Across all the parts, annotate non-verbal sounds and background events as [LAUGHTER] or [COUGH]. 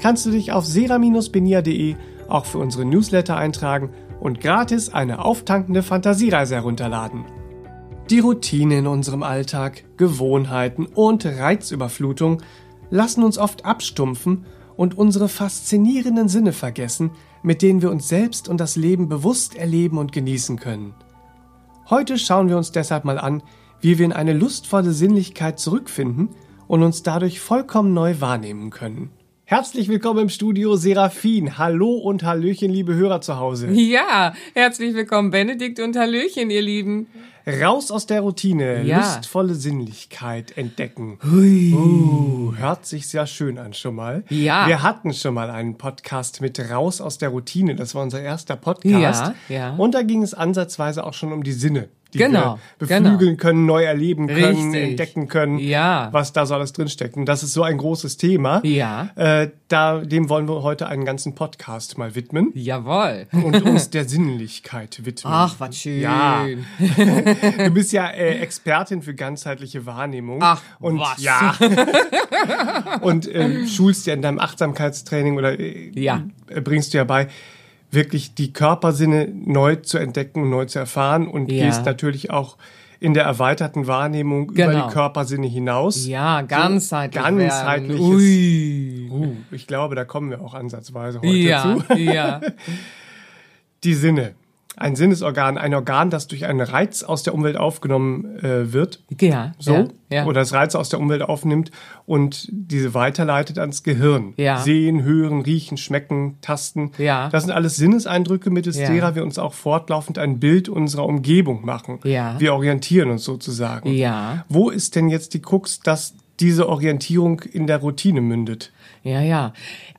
kannst du dich auf sera-benia.de auch für unsere Newsletter eintragen und gratis eine auftankende Fantasiereise herunterladen. Die Routine in unserem Alltag, Gewohnheiten und Reizüberflutung lassen uns oft abstumpfen und unsere faszinierenden Sinne vergessen, mit denen wir uns selbst und das Leben bewusst erleben und genießen können. Heute schauen wir uns deshalb mal an, wie wir in eine lustvolle Sinnlichkeit zurückfinden und uns dadurch vollkommen neu wahrnehmen können. Herzlich willkommen im Studio Seraphin. Hallo und Hallöchen, liebe Hörer zu Hause. Ja, herzlich willkommen Benedikt und Hallöchen, ihr Lieben. Raus aus der Routine, Ja. lustvolle Sinnlichkeit entdecken. Hui. Uh, hört sich sehr schön an schon mal. Ja. Wir hatten schon mal einen Podcast mit Raus aus der Routine. Das war unser erster Podcast. Ja, ja. Und da ging es ansatzweise auch schon um die Sinne, die Genau, wir beflügeln können, neu erleben können, Richtig. entdecken können, Ja. was da so alles drinsteckt. Und das ist so ein großes Thema. Ja. Äh, da, dem wollen wir heute einen ganzen Podcast mal widmen Jawohl. und uns der Sinnlichkeit widmen. Ach, was schön. Ja. [LAUGHS] Du bist ja äh, Expertin für ganzheitliche Wahrnehmung. Ach, und was. ja. und äh, schulst ja in deinem Achtsamkeitstraining oder äh, Ja. bringst du ja bei, wirklich die Körpersinne neu zu entdecken, neu zu erfahren und Ja. gehst natürlich auch in der erweiterten Wahrnehmung über Genau. die Körpersinne hinaus. Ja, ganzheitlich. ganzheitliches- werden. Ui. Uh, ich glaube, da kommen wir auch ansatzweise heute Ja, zu. ja. [LAUGHS] Die Sinne. Ein Sinnesorgan, ein Organ, das durch einen Reiz aus der Umwelt aufgenommen äh, wird. Ja, So. ja, ja. Oder das Reiz aus der Umwelt aufnimmt und diese weiterleitet ans Gehirn. Ja. Sehen, hören, riechen, schmecken, tasten. Ja. Das sind alles Sinneseindrücke, mittels Ja. derer wir uns auch fortlaufend ein Bild unserer Umgebung machen. Ja. Wir orientieren uns sozusagen. Ja. Wo ist denn jetzt die Krux, dass diese Orientierung in der Routine mündet? Ja, ja.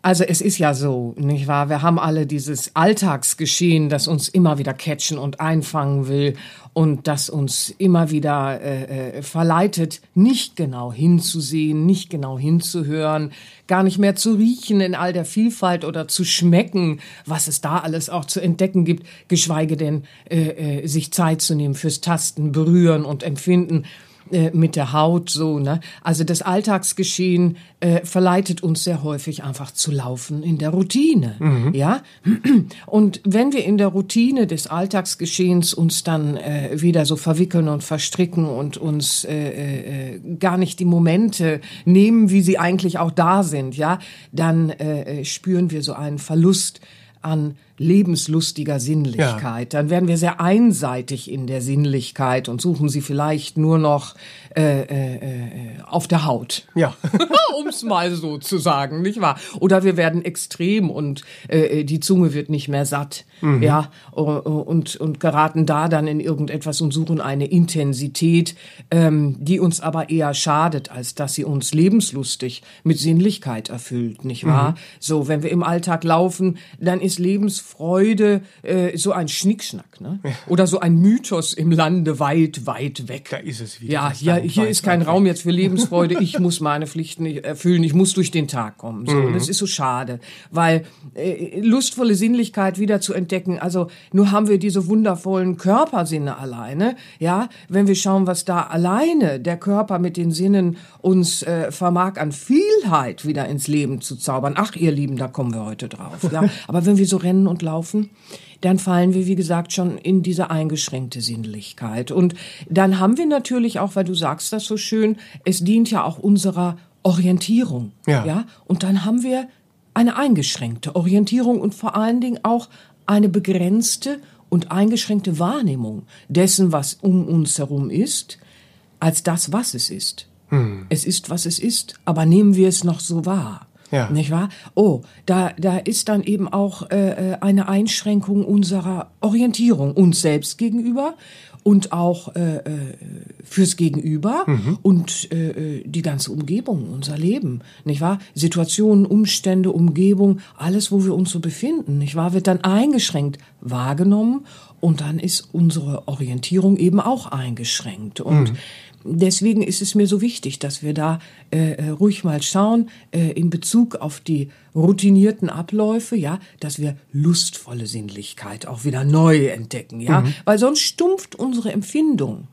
Also es ist ja so, nicht wahr? Wir haben alle dieses Alltagsgeschehen, das uns immer wieder catchen und einfangen will und das uns immer wieder äh, äh, verleitet, nicht genau hinzusehen, nicht genau hinzuhören, gar nicht mehr zu riechen in all der Vielfalt oder zu schmecken, was es da alles auch zu entdecken gibt, geschweige denn äh, äh, sich Zeit zu nehmen fürs Tasten, Berühren und Empfinden äh, mit der Haut so, ne? Also das Alltagsgeschehen äh, verleitet uns sehr häufig einfach zu laufen in der Routine, ja? [CLEARS THROAT] Und wenn wir in der Routine des Alltagsgeschehens uns dann äh, wieder so verwickeln und verstricken und uns äh, äh, gar nicht die Momente nehmen, wie sie eigentlich auch da sind, ja, dann äh, äh, spüren wir so einen Verlust an lebenslustiger Sinnlichkeit. Dann werden wir sehr einseitig in der Sinnlichkeit und suchen sie vielleicht nur noch äh, äh, äh, auf der Haut. Ja. [LAUGHS] um es mal so zu sagen, nicht wahr? Oder wir werden extrem und äh, die Zunge wird nicht mehr satt, ja, äh, und, und geraten da dann in irgendetwas und suchen eine Intensität, ähm, die uns aber eher schadet, als dass sie uns lebenslustig mit Sinnlichkeit erfüllt, nicht wahr? So, wenn wir im Alltag laufen, dann ist Lebensfreude äh, so ein Schnickschnack, ne? Oder so ein Mythos im Lande weit, weit weg. Da ist es wieder. Ja, ja, hier weit, ist kein Raum jetzt für Lebensfreude. Ich muss meine Pflichten erfüllen. Ich muss durch den Tag kommen. So, Mhm. das ist so schade, weil äh, lustvolle Sinnlichkeit wieder zu entdecken. Also nur haben wir diese wundervollen Körpersinne alleine. Ja, wenn wir schauen, was da alleine der Körper mit den Sinnen uns äh, vermag an Vielheit wieder ins Leben zu zaubern. Ach, ihr Lieben, da kommen wir heute drauf. Ja, [LAUGHS] aber wenn wir so rennen und laufen, dann fallen wir, wie gesagt, schon in diese eingeschränkte Sinnlichkeit. Und dann haben wir natürlich auch, weil du sagst das so schön, es dient ja auch unserer Orientierung. Ja. ja? Und dann haben wir eine eingeschränkte Orientierung und vor allen Dingen auch eine begrenzte und eingeschränkte Wahrnehmung dessen, was um uns herum ist, als das, was es ist. Hm. Es ist, was es ist, aber nehmen wir es noch so wahr. Ja. Nicht wahr? Oh, da, da ist dann eben auch äh, äh eine Einschränkung unserer Orientierung uns selbst gegenüber und auch äh, äh, fürs Gegenüber mhm. und äh, äh, die ganze Umgebung, unser Leben, nicht wahr? Situationen, Umstände, Umgebung, alles, wo wir uns so befinden, nicht wahr, wird dann eingeschränkt wahrgenommen und dann ist unsere Orientierung eben auch eingeschränkt und mhm deswegen ist es mir so wichtig, dass wir da äh, äh, ruhig mal schauen äh, in Bezug auf die routinierten Abläufe, ja, dass wir lustvolle Sinnlichkeit auch wieder neu entdecken, ja, mhm. weil sonst stumpft unsere Empfindung,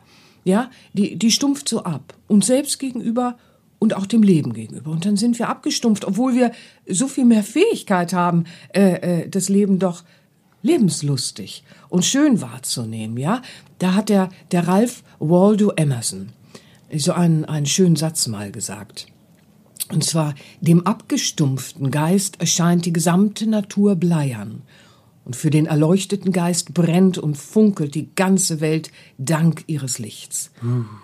ja, die die stumpft so ab uns selbst gegenüber und auch dem Leben gegenüber. Und dann sind wir abgestumpft, obwohl wir so viel mehr Fähigkeit haben, äh, äh, das Leben doch lebenslustig und schön wahrzunehmen, ja. Da hat der, der Ralph Waldo Emerson so einen, einen schönen Satz mal gesagt. Und zwar, dem abgestumpften Geist erscheint die gesamte Natur bleiern. Und für den erleuchteten Geist brennt und funkelt die ganze Welt dank ihres Lichts.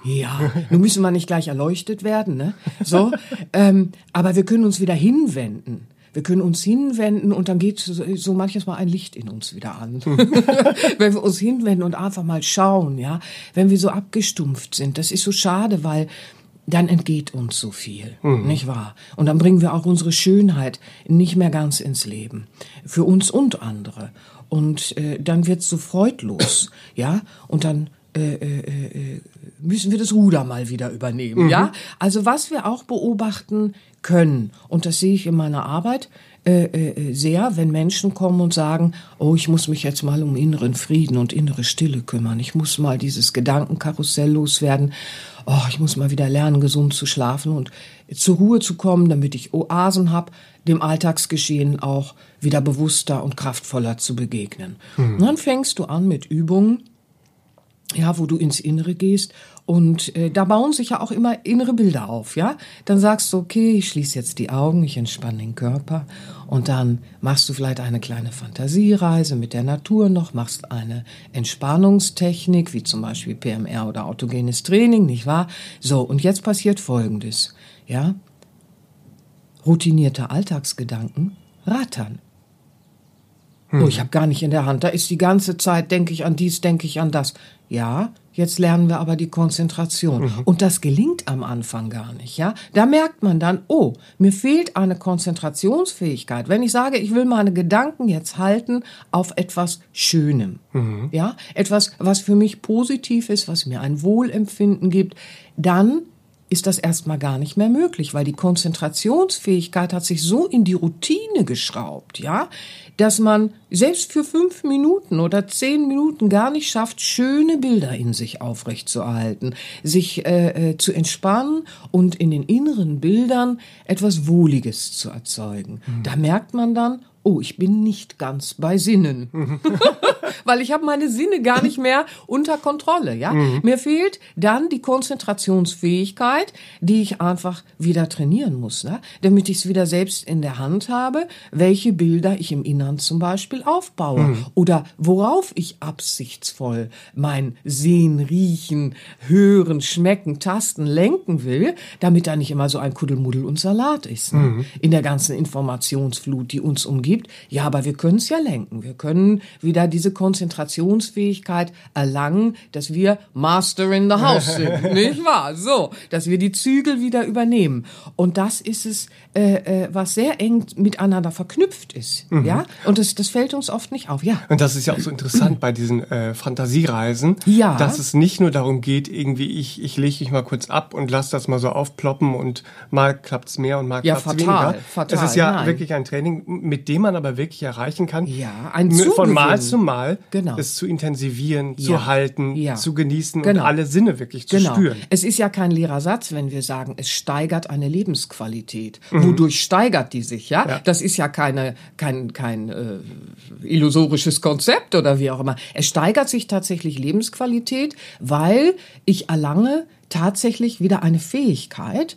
Ja, nun müssen wir nicht gleich erleuchtet werden, ne? So, [LAUGHS] ähm, aber wir können uns wieder hinwenden wir können uns hinwenden und dann geht so manches Mal ein Licht in uns wieder an. [LAUGHS] [LAUGHS] Wenn wir uns hinwenden und einfach mal schauen, ja, wenn wir so abgestumpft sind, das ist so schade, weil dann entgeht uns so viel, mhm. nicht wahr? Und dann bringen wir auch unsere Schönheit nicht mehr ganz ins Leben, für uns und andere. Und äh, dann wird's so freudlos, ja? Und dann äh, äh, äh, müssen wir das Ruder mal wieder übernehmen, mhm. ja? Also was wir auch beobachten können, und das sehe ich in meiner Arbeit äh, äh, sehr, wenn Menschen kommen und sagen, oh, ich muss mich jetzt mal um inneren Frieden und innere Stille kümmern, ich muss mal dieses Gedankenkarussell loswerden, oh, ich muss mal wieder lernen, gesund zu schlafen und zur Ruhe zu kommen, damit ich Oasen habe, dem Alltagsgeschehen auch wieder bewusster und kraftvoller zu begegnen. Mhm. Und dann fängst du an mit Übungen, ja, wo du ins Innere gehst und äh, da bauen sich ja auch immer innere Bilder auf, ja? Dann sagst du, okay, ich schließe jetzt die Augen, ich entspanne den Körper und dann machst du vielleicht eine kleine Fantasiereise mit der Natur noch, machst eine Entspannungstechnik, wie zum Beispiel PMR oder autogenes Training, nicht wahr? So, und jetzt passiert Folgendes, ja? Routinierte Alltagsgedanken rattern. Hm. Oh, ich habe gar nicht in der Hand. Da ist die ganze Zeit, denke ich an dies, denke ich an das. Ja, jetzt lernen wir aber die Konzentration. Mhm. Und das gelingt am Anfang gar nicht, ja. Da merkt man dann, oh, mir fehlt eine Konzentrationsfähigkeit. Wenn ich sage, ich will meine Gedanken jetzt halten auf etwas Schönem, mhm. ja, etwas, was für mich positiv ist, was mir ein Wohlempfinden gibt, dann ist das erstmal gar nicht mehr möglich, weil die Konzentrationsfähigkeit hat sich so in die Routine geschraubt, ja, dass man selbst für fünf Minuten oder zehn Minuten gar nicht schafft, schöne Bilder in sich aufrechtzuerhalten, sich äh, äh, zu entspannen und in den inneren Bildern etwas Wohliges zu erzeugen. Mhm. Da merkt man dann, oh, ich bin nicht ganz bei Sinnen. [LAUGHS] [LAUGHS] Weil ich habe meine Sinne gar nicht mehr unter Kontrolle, ja? Mhm. Mir fehlt dann die Konzentrationsfähigkeit, die ich einfach wieder trainieren muss, ne? damit ich es wieder selbst in der Hand habe, welche Bilder ich im Innern zum Beispiel aufbaue mhm. oder worauf ich absichtsvoll mein Sehen, Riechen, Hören, Schmecken, Tasten lenken will, damit da nicht immer so ein Kuddelmuddel und Salat ist. Ne? Mhm. In der ganzen Informationsflut, die uns umgibt gibt. Ja, aber wir können es ja lenken. Wir können wieder diese Konzentrationsfähigkeit erlangen, dass wir Master in the House sind, [LAUGHS] nicht wahr? So, dass wir die Zügel wieder übernehmen. Und das ist es, äh, äh, was sehr eng miteinander verknüpft ist. Mhm. Ja, und das, das fällt uns oft nicht auf. Ja. Und das ist ja auch so interessant bei diesen äh, Fantasiereisen, ja. dass es nicht nur darum geht, irgendwie ich ich lege mich mal kurz ab und lass das mal so aufploppen und mal klappt's mehr und mal ja, klappt's fatal, weniger. Fatal, es ist ja nein. wirklich ein Training, mit dem man aber wirklich erreichen kann, ja, ein von Mal zu Mal genau. es zu intensivieren, ja. zu halten, ja. zu genießen genau. und alle Sinne wirklich zu genau. spüren. Es ist ja kein leerer Satz, wenn wir sagen, es steigert eine Lebensqualität. Mhm. Wodurch steigert die sich, ja? ja? Das ist ja keine, kein, kein äh, illusorisches Konzept oder wie auch immer. Es steigert sich tatsächlich Lebensqualität, weil ich erlange tatsächlich wieder eine Fähigkeit,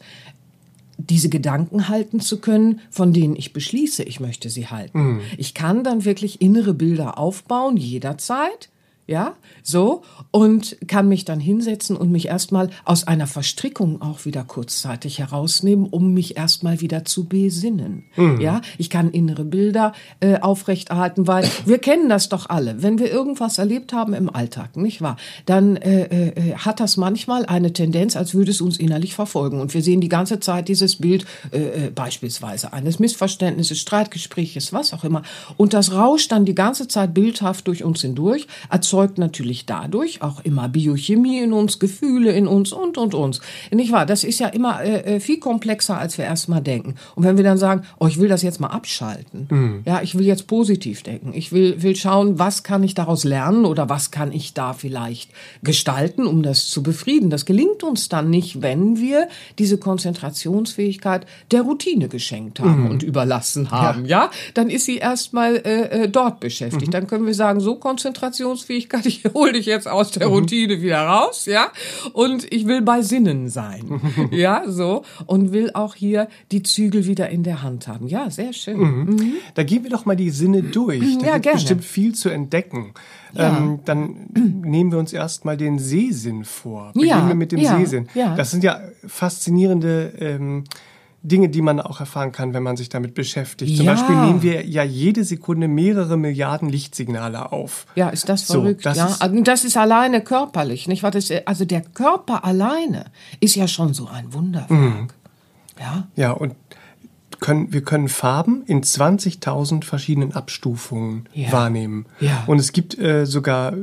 diese Gedanken halten zu können, von denen ich beschließe, ich möchte sie halten. Ich kann dann wirklich innere Bilder aufbauen, jederzeit. Ja, so, und kann mich dann hinsetzen und mich erstmal aus einer Verstrickung auch wieder kurzzeitig herausnehmen, um mich erstmal wieder zu besinnen. Ja, ich kann innere Bilder äh, aufrechterhalten, weil [CLEARS THROAT] wir kennen das doch alle. Wenn wir irgendwas erlebt haben im Alltag, nicht wahr? Dann äh, äh, hat das manchmal eine Tendenz, als würde es uns innerlich verfolgen. Und wir sehen die ganze Zeit dieses Bild äh, äh, beispielsweise eines Missverständnisses, Streitgespräches, was auch immer. Und das rauscht dann die ganze Zeit bildhaft durch uns hindurch, erzeugt natürlich dadurch auch immer Biochemie in uns, Gefühle in uns und, und, uns. Nicht wahr? Das ist ja immer äh, äh, viel komplexer, als wir erstmal denken. Und wenn wir dann sagen, oh, ich will das jetzt mal abschalten. Ja, ich will jetzt positiv denken. Ich will, will schauen, was kann ich daraus lernen oder was kann ich da vielleicht gestalten, um das zu befrieden. Das gelingt uns dann nicht, wenn wir diese Konzentrationsfähigkeit der Routine geschenkt haben und überlassen haben. Ja, dann ist sie erstmal äh, äh, dort beschäftigt. Dann können wir sagen, so Konzentrationsfähigkeit, ich [LAUGHS] hole dich jetzt aus der Routine wieder raus, ja, und ich will bei Sinnen sein, [LAUGHS] ja, so und will auch hier die Zügel wieder in der Hand haben. Ja, sehr schön. Mhm. Da gehen wir doch mal die Sinne durch. Da [CLEARS THROAT] Ja, gibt gerne. bestimmt viel zu entdecken. Ja. Ähm, dann [CLEARS THROAT] nehmen wir uns erstmal den Sehsinn vor. Beginnen Ja, wir mit dem ja, Sehsinn. ja. Das sind ja faszinierende ähm, Dinge, die man auch erfahren kann, wenn man sich damit beschäftigt. Zum Ja. Beispiel nehmen wir ja jede Sekunde mehrere Milliarden Lichtsignale auf. Ja, ist das So, verrückt? das ja, ist- also das ist alleine körperlich, nicht wahr? Das, ist- also der Körper alleine ist ja schon so ein Wunderwerk. Mhm. Ja, Ja, und können, wir können Farben in 20.000 verschiedenen Abstufungen Ja. wahrnehmen. Ja. Und es gibt äh, sogar äh,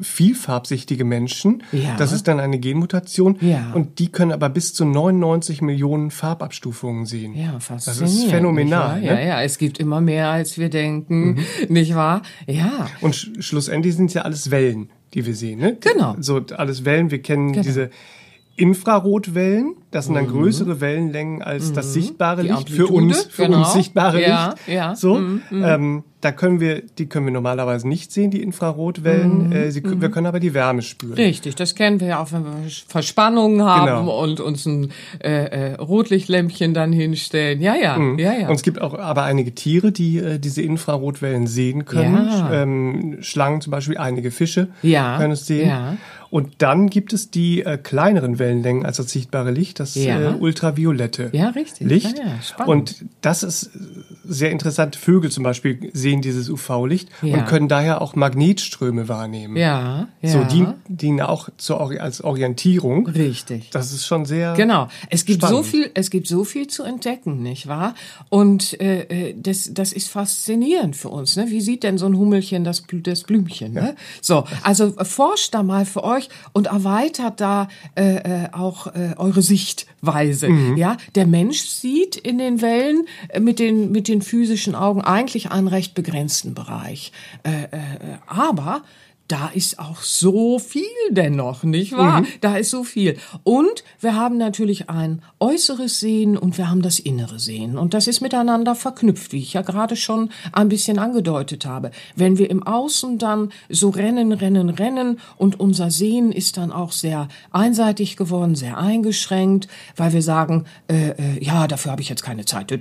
vielfarbsichtige Menschen. Ja. Das ist dann eine Genmutation. Ja. Und die können aber bis zu 99 Millionen Farbabstufungen sehen. ja, Das faszinierend. ist phänomenal. Ne? Mhm. Ja, ja, es gibt immer mehr, als wir denken, nicht wahr? Ja. Und sch schlussendlich sind es ja alles Wellen, die wir sehen. Ne? Genau. So alles Wellen. Wir kennen Genau. diese Infrarotwellen. Das sind dann größere Wellenlängen als das sichtbare Mhm. Die Licht für uns, für genau. uns sichtbare Ja, Licht. ja. So, Mhm, ähm, da können wir, die können wir normalerweise nicht sehen, die Infrarotwellen. Äh, sie, Wir können aber die Wärme spüren. Mhm, Richtig, das kennen wir ja auch, wenn wir Verspannungen haben Genau. und uns ein äh, äh, Rotlichtlämpchen dann hinstellen. Ja, ja, ja, ja. Und es gibt auch aber einige Tiere, die äh, diese Infrarotwellen sehen können. Ja. Ähm, Schlangen zum Beispiel, einige Fische Ja, können es sehen. Und dann gibt es die äh, kleineren Wellenlängen als das sichtbare Licht, das Ja. äh, ultraviolette Ja, richtig. Licht. Ja, ja, spannend. und das ist sehr interessant. Vögel zum Beispiel sehen dieses UV-Licht Ja. und können daher auch Magnetströme wahrnehmen. ja, ja. So, die dienen auch zur, als Orientierung. Richtig. Das ist schon sehr. Genau. Es gibt so spannend. viel, es gibt so viel zu entdecken, nicht wahr? Und äh, äh, das, das ist faszinierend für uns. Ne? Wie sieht denn so ein Hummelchen das, das Blümchen? Ne? So, also forscht da mal für euch und erweitert da äh, äh, auch äh, eure Sichtweise. Ja, der Mensch sieht in den Wellen äh, mit den mit den physischen Augen eigentlich einen recht begrenzten Bereich. Äh, äh, aber da ist auch so viel dennoch, nicht wahr? Da ist so viel. Und wir haben natürlich ein äußeres Sehen und wir haben das innere Sehen. Und das ist miteinander verknüpft, wie ich ja gerade schon ein bisschen angedeutet habe. Wenn wir im Außen dann so rennen, rennen, rennen und unser Sehen ist dann auch sehr einseitig geworden, sehr eingeschränkt, weil wir sagen, äh, äh, ja, dafür habe ich jetzt keine Zeit.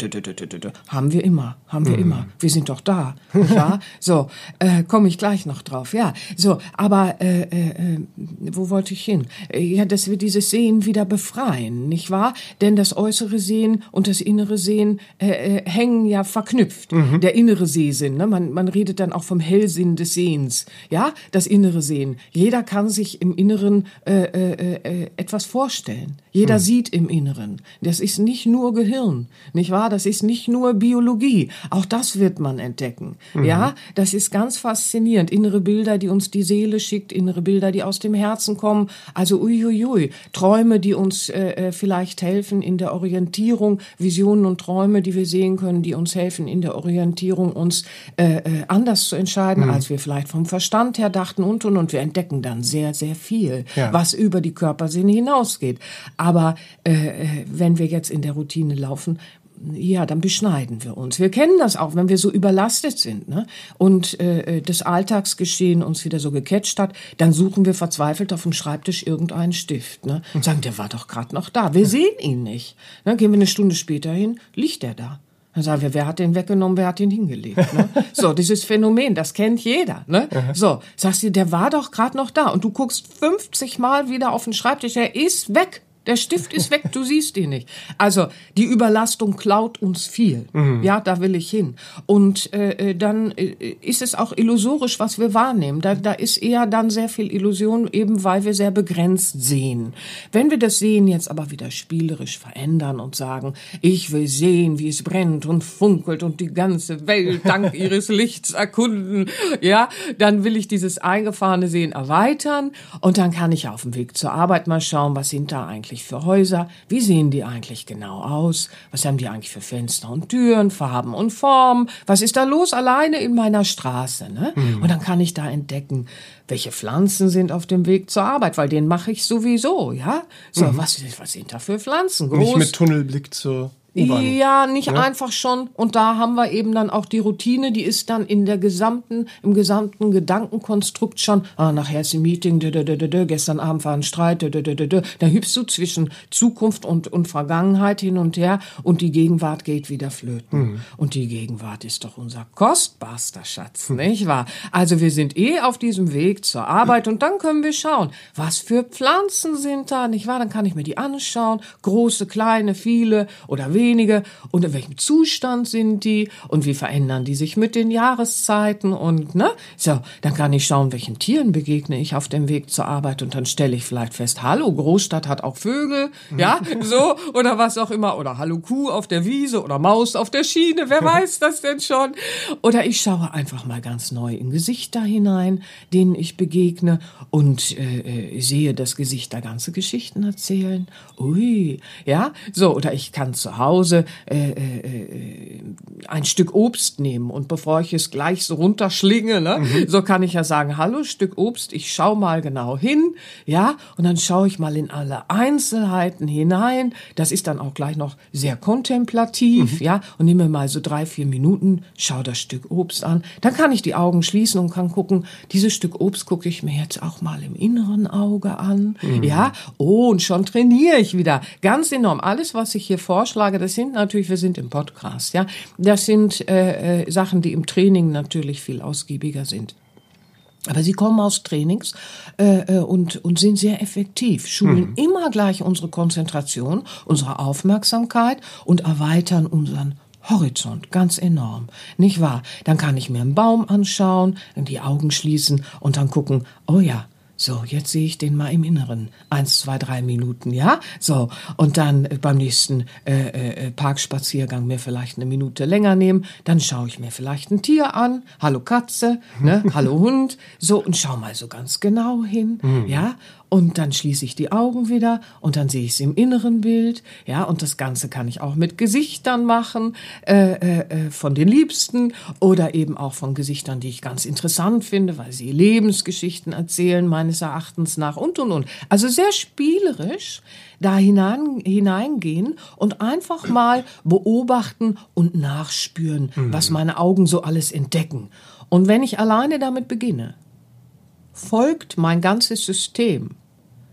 Haben wir immer, haben wir immer. Wir sind doch da, wahr? [LAUGHS] So, äh, komme ich gleich noch drauf. Ja, so, aber äh, äh, äh, wo wollte ich hin? Äh, Ja, dass wir dieses Sehen wieder befreien, nicht wahr? Denn das äußere Sehen und das innere Sehen äh, äh, hängen ja verknüpft. Der innere Sehsinn, ne? man, man redet dann auch vom Hellsinn des Sehens, ja, das innere Sehen. Jeder kann sich im Inneren äh, äh, äh, etwas vorstellen. Jeder sieht im Inneren. Das ist nicht nur Gehirn, nicht wahr? Das ist nicht nur Biologie. Auch das wird man entdecken. Ja, das ist ganz faszinierend. Innere Bilder, die uns die Seele schickt, innere Bilder, die aus dem Herzen kommen. Also uiuiui. Träume, die uns äh, äh, vielleicht helfen in der Orientierung. Visionen und Träume, die wir sehen können, die uns helfen in der Orientierung, uns äh, äh, anders zu entscheiden, als wir vielleicht vom Verstand her dachten und und und. Wir entdecken dann sehr, sehr viel, Ja. was über die Körpersinne hinausgeht. Aber äh, äh, wenn wir jetzt in der Routine laufen, ja, dann beschneiden wir uns. Wir kennen das auch, wenn wir so überlastet sind ne? und äh, das Alltagsgeschehen uns wieder so gecatcht hat, dann suchen wir verzweifelt auf dem Schreibtisch irgendeinen Stift. Ne? Und sagen, der war doch gerade noch da. Wir sehen ihn nicht. Dann gehen wir eine Stunde später hin, liegt er da. Dann sagen wir, wer hat den weggenommen, wer hat den hingelegt? Ne? [LAUGHS] So, dieses Phänomen, das kennt jeder. Ne? So, sagst du, der war doch gerade noch da und du guckst 50 Mal wieder auf den Schreibtisch, er ist weg. Der Stift ist weg, du siehst ihn nicht. Also die Überlastung klaut uns viel. Mhm. Ja, da will ich hin. Und äh, äh, dann äh, ist es auch illusorisch, was wir wahrnehmen. Da, da ist eher dann sehr viel Illusion, eben weil wir sehr begrenzt sehen. Wenn wir das Sehen jetzt aber wieder spielerisch verändern und sagen, ich will sehen, wie es brennt und funkelt und die ganze Welt dank [LAUGHS] ihres Lichts erkunden, ja, dann will ich dieses eingefahrene Sehen erweitern und dann kann ich auf dem Weg zur Arbeit mal schauen, was da eigentlich eigentlich für Häuser? Wie sehen die eigentlich genau aus? Was haben die eigentlich für Fenster und Türen, Farben und Formen? Was ist da los alleine in meiner Straße? Ne? Mhm. Und dann kann ich da entdecken, welche Pflanzen sind auf dem Weg zur Arbeit, weil den mache ich sowieso, ja? So, mhm. was, was sind da für Pflanzen? Groß, Nicht mit Tunnelblick zur ja, nicht ja? einfach schon. Und da haben wir eben dann auch die Routine, die ist dann in der gesamten, im gesamten Gedankenkonstrukt schon, ah, nachher ist ein Meeting, dö, dö, dö, dö, gestern Abend war ein Streit, dö, dö, dö, dö. da hüpfst du zwischen Zukunft und, und Vergangenheit hin und her und die Gegenwart geht wieder flöten. Mhm. Und die Gegenwart ist doch unser kostbarster Schatz, mhm. nicht wahr? Also wir sind eh auf diesem Weg zur Arbeit und dann können wir schauen, was für Pflanzen sind da, nicht wahr? Dann kann ich mir die anschauen, große, kleine, viele oder wenige wenige und in welchem Zustand sind die und wie verändern die sich mit den Jahreszeiten und ne? So, dann kann ich schauen, welchen Tieren begegne ich auf dem Weg zur Arbeit und dann stelle ich vielleicht fest, hallo, Großstadt hat auch Vögel, ja, so oder was auch immer oder hallo Kuh auf der Wiese oder Maus auf der Schiene, wer [LAUGHS] weiß das denn schon? Oder ich schaue einfach mal ganz neu in Gesichter hinein, denen ich begegne und äh, äh sehe, dass Gesichter ganze Geschichten erzählen. Ui, ja, so oder ich kann zu Hause Hause äh, äh, äh, ein Stück Obst nehmen und bevor ich es gleich so runterschlinge, ne, mhm. so kann ich ja sagen, hallo Stück Obst, ich schau mal genau hin, ja, und dann schaue ich mal in alle Einzelheiten hinein. Das ist dann auch gleich noch sehr kontemplativ, mhm. ja, und nehme mal so drei, vier Minuten, schau das Stück Obst an. Dann kann ich die Augen schließen und kann gucken, dieses Stück Obst gucke ich mir jetzt auch mal im inneren Auge an, mhm. ja, oh, und schon trainiere ich wieder. Ganz enorm. Alles, was ich hier vorschlage, das sind natürlich, wir sind im Podcast, ja, das sind äh, äh, Sachen, die im Training natürlich viel ausgiebiger sind. Aber sie kommen aus Trainings äh, äh, und, und sind sehr effektiv, schulen mhm. immer gleich unsere Konzentration, unsere Aufmerksamkeit und erweitern unseren Horizont, ganz enorm, nicht wahr? Dann kann ich mir einen Baum anschauen, die Augen schließen und dann gucken, oh ja, so, jetzt sehe ich den mal im Inneren. Eins, zwei, drei Minuten, ja? So, und dann äh, beim nächsten äh, äh, Parkspaziergang mir vielleicht eine Minute länger nehmen. Dann schaue ich mir vielleicht ein Tier an. Hallo Katze, ne? [LAUGHS] Hallo Hund. So, und schau mal so ganz genau hin, mhm. ja? Und dann schließe ich die Augen wieder und dann sehe ich es im inneren Bild. Ja, und das Ganze kann ich auch mit Gesichtern machen, äh, äh, äh, von den Liebsten oder eben auch von Gesichtern, die ich ganz interessant finde, weil sie Lebensgeschichten erzählen, meines Erachtens nach und und und. Also sehr spielerisch da hinein, hineingehen und einfach mal beobachten und nachspüren, mhm. was meine Augen so alles entdecken. Und wenn ich alleine damit beginne, folgt mein ganzes System.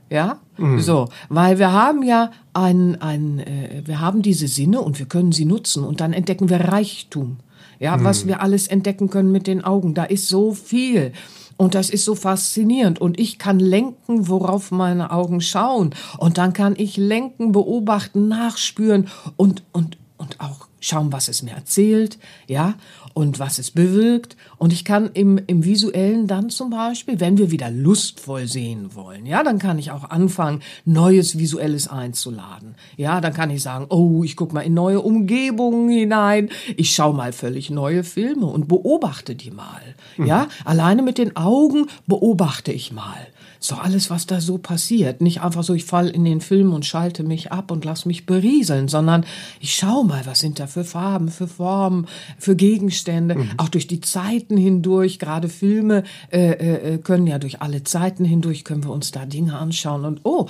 Ja, mhm. so, weil wir haben ja ein, ein äh, wir haben diese Sinne und wir können sie nutzen und dann entdecken wir Reichtum. Ja, mhm. was wir alles entdecken können mit den Augen. Da ist so viel. Und das ist so faszinierend. Und ich kann lenken, worauf meine Augen schauen. Und dann kann ich lenken, beobachten, nachspüren und, und, und auch schauen, was es mir erzählt, ja, und was es bewirkt. Und ich kann im, im Visuellen dann zum Beispiel, wenn wir wieder lustvoll sehen wollen, ja, dann kann ich auch anfangen, Neues Visuelles einzuladen. Ja, dann kann ich sagen, oh, ich guck mal in neue Umgebungen hinein, ich schau mal völlig neue Filme und beobachte die mal. Mhm. Ja, alleine mit den Augen beobachte ich mal. So alles, was da so passiert. Nicht einfach so, ich fall in den Film und schalte mich ab und lass mich berieseln, sondern ich schau mal, was sind da für Farben, für Formen, für Gegenstände, mhm. auch durch die Zeiten hindurch. Gerade Filme äh, äh, können ja durch alle Zeiten hindurch können wir uns da Dinge anschauen und oh,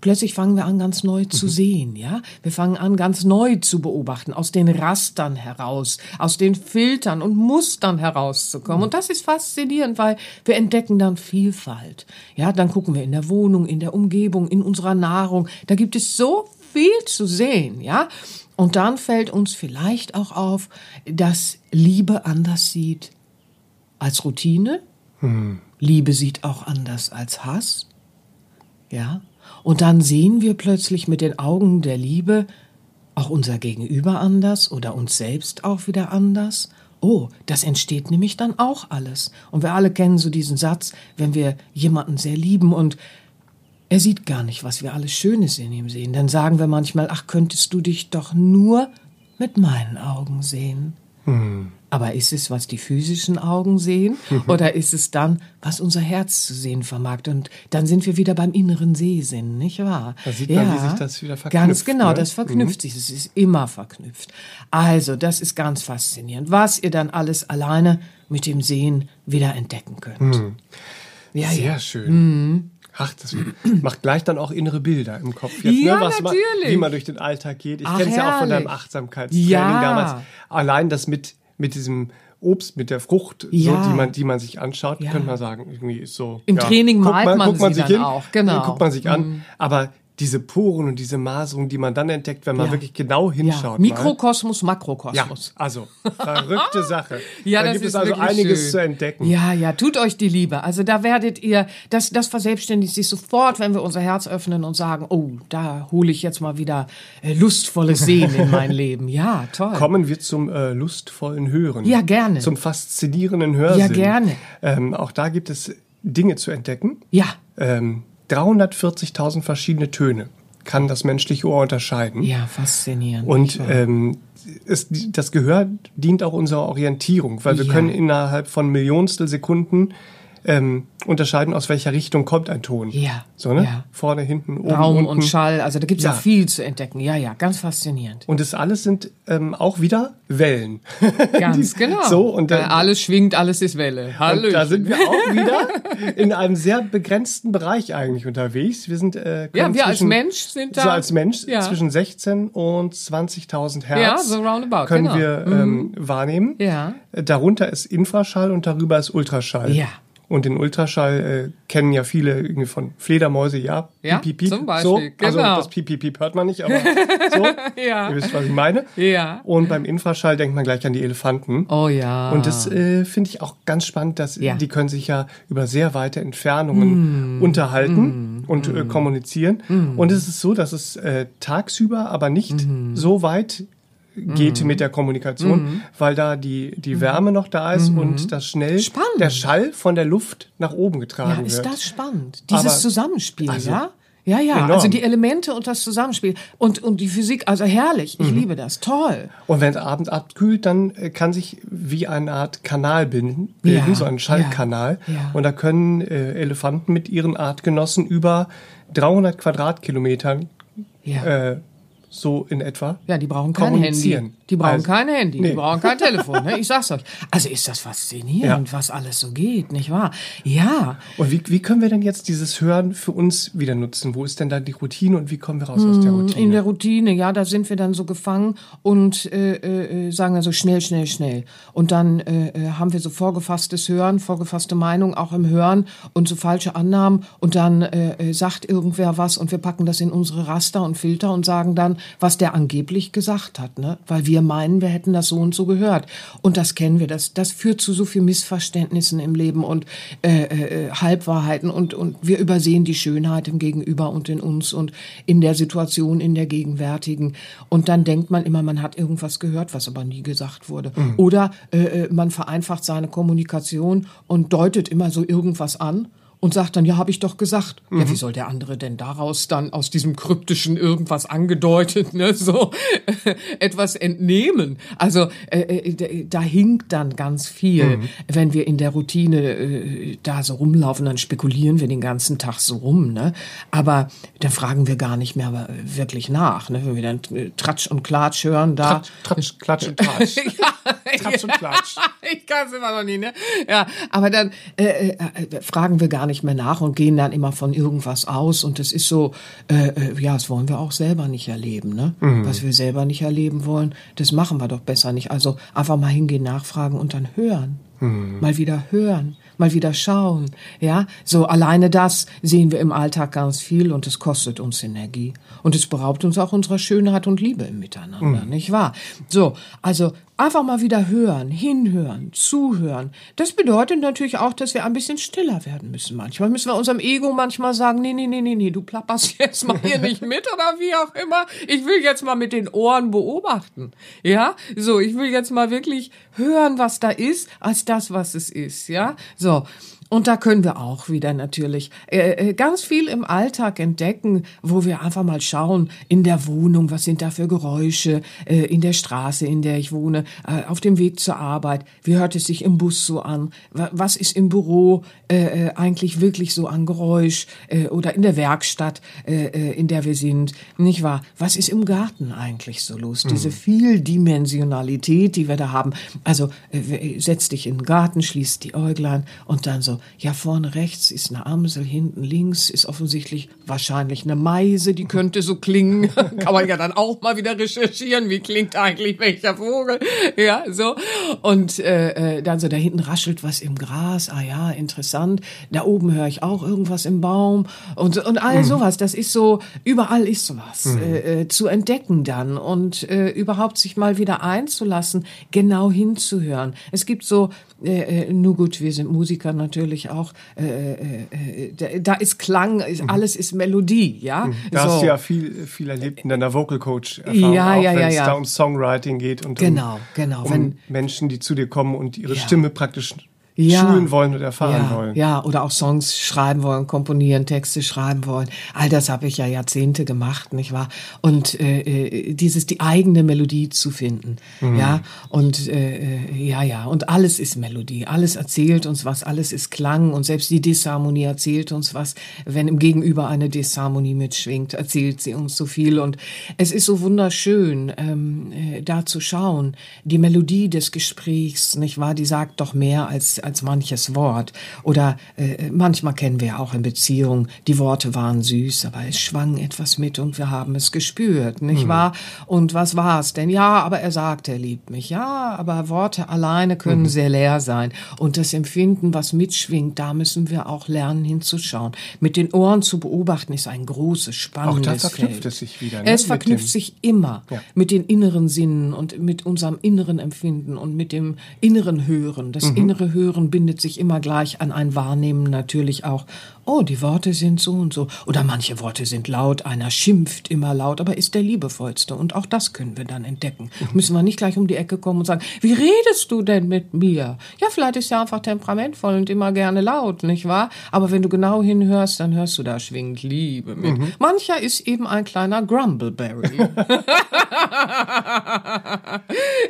plötzlich fangen wir an, ganz neu zu sehen, ja. Wir fangen an, ganz neu zu beobachten, aus den Rastern heraus, aus den Filtern und Mustern herauszukommen. Und das ist faszinierend, weil wir entdecken dann Vielfalt. Ja, dann gucken wir in der Wohnung, in der Umgebung, in unserer Nahrung. Da gibt es so viel zu sehen, ja. Und dann fällt uns vielleicht auch auf, dass Liebe anders sieht als Routine. Hm. Liebe sieht auch anders als Hass. Ja. Und dann sehen wir plötzlich mit den Augen der Liebe auch unser Gegenüber anders oder uns selbst auch wieder anders. Oh, das entsteht nämlich dann auch alles. Und wir alle kennen so diesen Satz, wenn wir jemanden sehr lieben und er sieht gar nicht, was wir alles Schönes in ihm sehen. Dann sagen wir manchmal, ach, könntest du dich doch nur mit meinen Augen sehen. Hm. Aber ist es, was die physischen Augen sehen? Oder ist es dann, was unser Herz zu sehen vermag? Und dann sind wir wieder beim inneren Sehsinn, nicht wahr? Da sieht man, ja, wie sich das wieder verknüpft. Ganz genau, ne? das verknüpft mhm. sich. Es ist immer verknüpft. Also, das ist ganz faszinierend, was ihr dann alles alleine mit dem Sehen wieder entdecken könnt. Mhm. Ja, Sehr ja. schön. Ach, das [CLEARS THROAT] macht gleich dann auch innere Bilder im Kopf jetzt, ja, ne? Was natürlich. Man, wie man durch den Alltag geht. Ich kenne es ja auch von deinem Achtsamkeitstraining ja. damals. Allein das mit mit diesem Obst, mit der Frucht, ja. so, die, man, die man sich anschaut, ja. könnte man sagen, irgendwie ist so. Im Training malt man, man, man sich hin, auch, genau. Guckt man sich an. Mhm. Aber diese Poren und diese Maserung, die man dann entdeckt, wenn man ja. wirklich genau hinschaut. Ja. Mikrokosmos, Makrokosmos. Ja, also verrückte [LAUGHS] Sache. ja, da gibt es also einiges schön. zu entdecken. Ja, ja, tut euch die Liebe. Also da werdet ihr, das, das verselbstständigt sich sofort, wenn wir unser Herz öffnen und sagen, oh, da hole ich jetzt mal wieder äh, lustvolles Sehen in mein [LAUGHS] Leben. Ja, toll. Kommen wir zum äh, lustvollen Hören. Ja, gerne. Zum faszinierenden Hörsinn. Ja, gerne. Ähm, auch da gibt es Dinge zu entdecken. Ja. Ähm, 340.000 verschiedene Töne kann das menschliche Ohr unterscheiden. Ja, faszinierend. Und ähm, es, das Gehör dient auch unserer Orientierung, weil wir ja. können innerhalb von Millionstel Sekunden ähm, unterscheiden, aus welcher Richtung kommt ein Ton. Ja. So, ne? Ja. Vorne, hinten, oben, Raum unten. und Schall, also da gibt es ja. auch viel zu entdecken. Ja, ja, ganz faszinierend. Und das alles sind ähm, auch wieder Wellen. [LAUGHS] Ganz [LAUGHS] genau. So, und dann, alles schwingt, alles ist Welle. Hallo. Da sind wir auch wieder [LAUGHS] in einem sehr begrenzten Bereich eigentlich unterwegs. Wir sind äh, ja, wir als Mensch sind da so als Mensch ja. zwischen 16 und 20.000 Hertz. Ja, so roundabout. Können genau. wir ähm, mhm. wahrnehmen. Ja. Darunter ist Infraschall und darüber ist Ultraschall. Ja. Und den Ultraschall äh, kennen ja viele irgendwie von Fledermäuse, ja, ja piep, piep, zum Beispiel. So, also genau. Also das piep, piep, piep hört man nicht, aber [LAUGHS] so, ja. ihr wisst, was ich meine. Ja. Und beim Infraschall denkt man gleich an die Elefanten. Oh ja. Und das äh, finde ich auch ganz spannend, dass ja. die können sich ja über sehr weite Entfernungen mm. unterhalten mm. und äh, kommunizieren. Mm. Und es ist so, dass es äh, tagsüber aber nicht mm. so weit geht mhm. mit der Kommunikation, mhm. weil da die, die. Wärme noch da ist mhm. und das schnell spannend. der Schall von der Luft nach oben getragen ja, ist wird. Ist das spannend? Dieses Aber, Zusammenspiel, also, ja? Ja, ja, enorm. also die Elemente und das Zusammenspiel und, und die Physik, also herrlich, ich mhm. liebe das, toll. Und wenn es abends abkühlt, dann äh, kann sich wie eine Art Kanal bilden, bilden ja, so ein Schallkanal. Ja, ja. Und da können äh, Elefanten mit ihren Artgenossen über 300 Quadratkilometern äh, so in etwa. Ja, die brauchen kein Handy. Die brauchen also, kein Handy, nee. die brauchen kein Telefon. Ne? Ich sag's euch. Also ist das faszinierend, ja. was alles so geht, nicht wahr? Ja. Und wie, wie können wir denn jetzt dieses Hören für uns wieder nutzen? Wo ist denn da die Routine und wie kommen wir raus hm, aus der hm, Routine? In der Routine, ja, da sind wir dann so gefangen und äh, äh, sagen also schnell, schnell, schnell. Und dann äh, äh, haben wir so vorgefasstes Hören, vorgefasste Meinung auch im Hören und so falsche Annahmen und dann äh, äh, sagt irgendwer was und wir packen das in unsere Raster und Filter und sagen dann, was der angeblich gesagt hat, ne? Weil wir wir meinen, wir hätten das so und so gehört. Und das kennen wir. Das, das führt zu so viel Missverständnissen im Leben und äh, äh, Halbwahrheiten und, und wir übersehen die Schönheit im Gegenüber und in uns und in der Situation, in der gegenwärtigen. Und dann denkt man immer, man hat irgendwas gehört, was aber nie gesagt wurde. Mhm. Oder äh, äh man vereinfacht seine Kommunikation und deutet immer so irgendwas an und sagt dann, ja, habe ich doch gesagt. Mhm. Ja, wie soll der andere denn daraus dann aus diesem kryptischen irgendwas angedeutet, ne, so [LAUGHS] etwas entnehmen? Also äh, äh da hinkt dann ganz viel, mhm. wenn wir in der Routine äh, da so rumlaufen, dann spekulieren wir den ganzen Tag so rum, ne? Aber dann fragen wir gar nicht mehr wirklich nach, ne? Wenn wir dann äh, Tratsch und Klatsch hören, da Tratsch, Tratsch Klatsch und Tratsch. [LAUGHS] ja, Tratsch und Klatsch. [LAUGHS] ich kann es immer noch nie, ne? Ja, aber dann äh, fragen wir gar nicht mehr nach und gehen dann immer von irgendwas aus. Und das ist so, äh, äh, ja, das wollen wir auch selber nicht erleben. Ne? Mhm. Was wir selber nicht erleben wollen, das machen wir doch besser nicht. Also einfach mal hingehen, nachfragen und dann hören. Mhm. Mal wieder hören mal wieder schauen. Ja, so alleine das sehen wir im Alltag ganz viel und es kostet uns Energie. Und es beraubt uns auch unserer Schönheit und Liebe im Miteinander, mhm. nicht wahr? So, also einfach mal wieder hören, hinhören, zuhören. Das bedeutet natürlich auch, dass wir ein bisschen stiller werden müssen. Manchmal müssen wir unserem Ego manchmal sagen, nee, nee, nee, nee, nee, du plapperst [LAUGHS] jetzt mal hier nicht mit oder wie auch immer. Ich will jetzt mal mit den Ohren beobachten. Ja, so, ich will jetzt mal wirklich hören, was da ist, als das, was es ist. Ja, so. Und da können wir auch wieder natürlich äh, äh, ganz viel im Alltag entdecken, wo wir einfach mal schauen, in der Wohnung, was sind da für Geräusche, äh, in der Straße, in der ich wohne, äh, auf dem Weg zur Arbeit, wie hört es sich im Bus so an, was ist im Büro äh, äh, eigentlich wirklich so an Geräusch oder in der Werkstatt, in der wir sind, nicht wahr? Was ist im Garten eigentlich so los? Mhm. Diese Vieldimensionalität, die wir da haben. Also setz dich in den Garten, schließ die Äuglein und dann so ja, vorne rechts ist eine Amsel, hinten links ist offensichtlich wahrscheinlich eine Meise, die könnte so klingen. [LAUGHS] Kann man ja dann auch mal wieder recherchieren, wie klingt eigentlich welcher Vogel. Ja, so. Und äh, äh, dann so da hinten raschelt was im Gras. Ah ja, interessant. Da oben höre ich auch irgendwas im Baum und, und all mhm. sowas. Das ist so, überall ist sowas mhm. äh, äh, zu entdecken dann und äh, überhaupt sich mal wieder einzulassen, genau hinzuhören. Es gibt so äh, äh, nur gut, wir sind Musiker natürlich auch. Äh, äh, äh da ist Klang, ist, mhm. alles ist Melodie, ja. Mhm. Da so. hast du ja viel, viel erlebt in deiner Vocal Coach Erfahrung, ja, auch, ja, wenn ja, es ja. da um Songwriting geht und genau, um, genau. um wenn, Menschen, die zu dir kommen und ihre. Stimme praktisch ja, schulen wollen und erfahren ja, wollen. Ja, oder auch Songs schreiben wollen, komponieren, Texte schreiben wollen. All das habe ich ja Jahrzehnte gemacht, nicht wahr? Und äh, äh, dieses die eigene Melodie zu finden, mhm. ja und äh, äh, ja ja und alles ist Melodie, alles erzählt uns was, alles ist Klang und selbst die Disharmonie erzählt uns was. Wenn im Gegenüber eine Disharmonie mitschwingt, erzählt sie uns so viel und es ist so wunderschön, ähm, äh, da zu schauen. Die Melodie des Gesprächs, nicht wahr? Die sagt doch mehr als als manches Wort. Oder äh, manchmal kennen wir auch in Beziehungen, die Worte waren süß, aber es schwang etwas mit und wir haben es gespürt, nicht mhm. wahr? Und was war es denn? Ja, aber er sagte, er liebt mich. Ja, aber Worte alleine können mhm. sehr leer sein. Und das Empfinden, was mitschwingt, da müssen wir auch lernen hinzuschauen. Mit den Ohren zu beobachten, ist ein großes, spannendes Auch da verknüpft Feld. es sich wieder. Ne? Es verknüpft sich immer ja. mit den inneren Sinnen und mit unserem inneren Empfinden und mit dem inneren Hören. Das mhm. innere Hören Hören bindet sich immer gleich an ein Wahrnehmen natürlich auch. Oh, die Worte sind so und so. Oder manche Worte sind laut, einer schimpft immer laut, aber ist der liebevollste. Und auch das können wir dann entdecken. Müssen wir nicht gleich um die Ecke kommen und sagen, wie redest du denn mit mir? Ja, vielleicht ist er einfach temperamentvoll und immer gerne laut, nicht wahr? Aber wenn du genau hinhörst, dann hörst du, da schwingt Liebe mit. Mhm. Mancher ist eben ein kleiner Grumbleberry. [LAUGHS]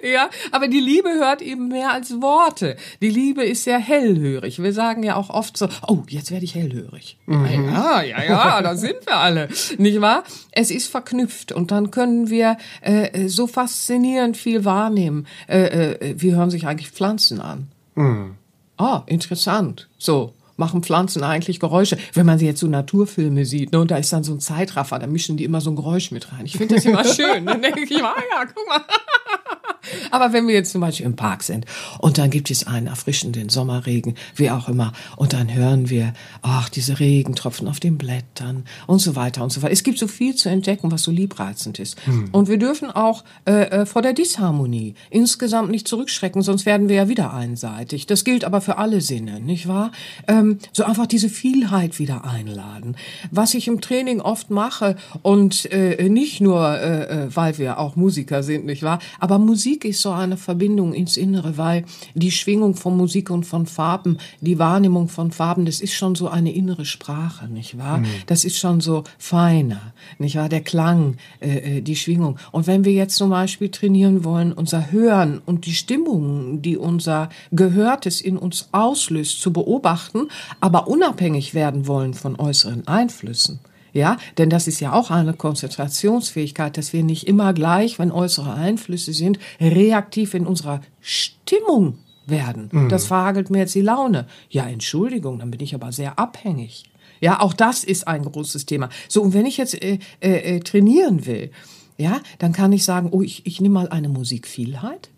ja, aber die Liebe hört eben mehr als Worte. Die Liebe ist sehr hellhörig. Wir sagen ja auch oft so, oh, jetzt werde ich hellhörig. Mhm. Ja, ja, ja, [LAUGHS] da sind wir alle. Nicht wahr? Es ist verknüpft und dann können wir äh, so faszinierend viel wahrnehmen. Äh, äh, wie hören sich eigentlich Pflanzen an? Mhm. Ah, interessant. So, machen Pflanzen eigentlich Geräusche. Wenn man sie jetzt so Naturfilme sieht, ne, und da ist dann so ein Zeitraffer, da mischen die immer so ein Geräusch mit rein. Ich finde das immer [LAUGHS] schön. Dann denke ich, ah ja, guck mal. [LAUGHS] [LAUGHS] Aber wenn wir jetzt zum Beispiel im Park sind und dann gibt es einen erfrischenden Sommerregen, wie auch immer, und dann hören wir, ach, diese Regentropfen auf den Blättern und so weiter und so weiter. Es gibt so viel zu entdecken, was so liebreizend ist. Hm. Und wir dürfen auch äh, äh, vor der Disharmonie insgesamt nicht zurückschrecken, sonst werden wir ja wieder einseitig. Das gilt aber für alle Sinne, nicht wahr? Ähm, so einfach diese Vielheit wieder einladen. Was ich im Training oft mache und äh, nicht nur, äh, äh weil wir auch Musiker sind, nicht wahr? Aber Musik Musik ist so eine Verbindung ins Innere, weil die Schwingung von Musik und von Farben, die Wahrnehmung von Farben, das ist schon so eine innere Sprache, nicht wahr? Mhm. Das ist schon so feiner, nicht wahr? Der Klang, äh, äh, die Schwingung. Und wenn wir jetzt zum Beispiel trainieren wollen, unser Hören und die Stimmung, die unser Gehörtes in uns auslöst, zu beobachten, aber unabhängig werden wollen von äußeren Einflüssen, ja, denn das ist ja auch eine Konzentrationsfähigkeit, dass wir nicht immer gleich, wenn äußere Einflüsse sind, reaktiv in unserer Stimmung werden. Mhm. Das verhagelt mir jetzt die Laune. Ja, Entschuldigung, dann bin ich aber sehr abhängig. Ja, auch das ist ein großes Thema. So, und wenn ich jetzt äh, äh, äh trainieren will, ja, dann kann ich sagen, oh, ich, ich nehme mal eine Musikvielheit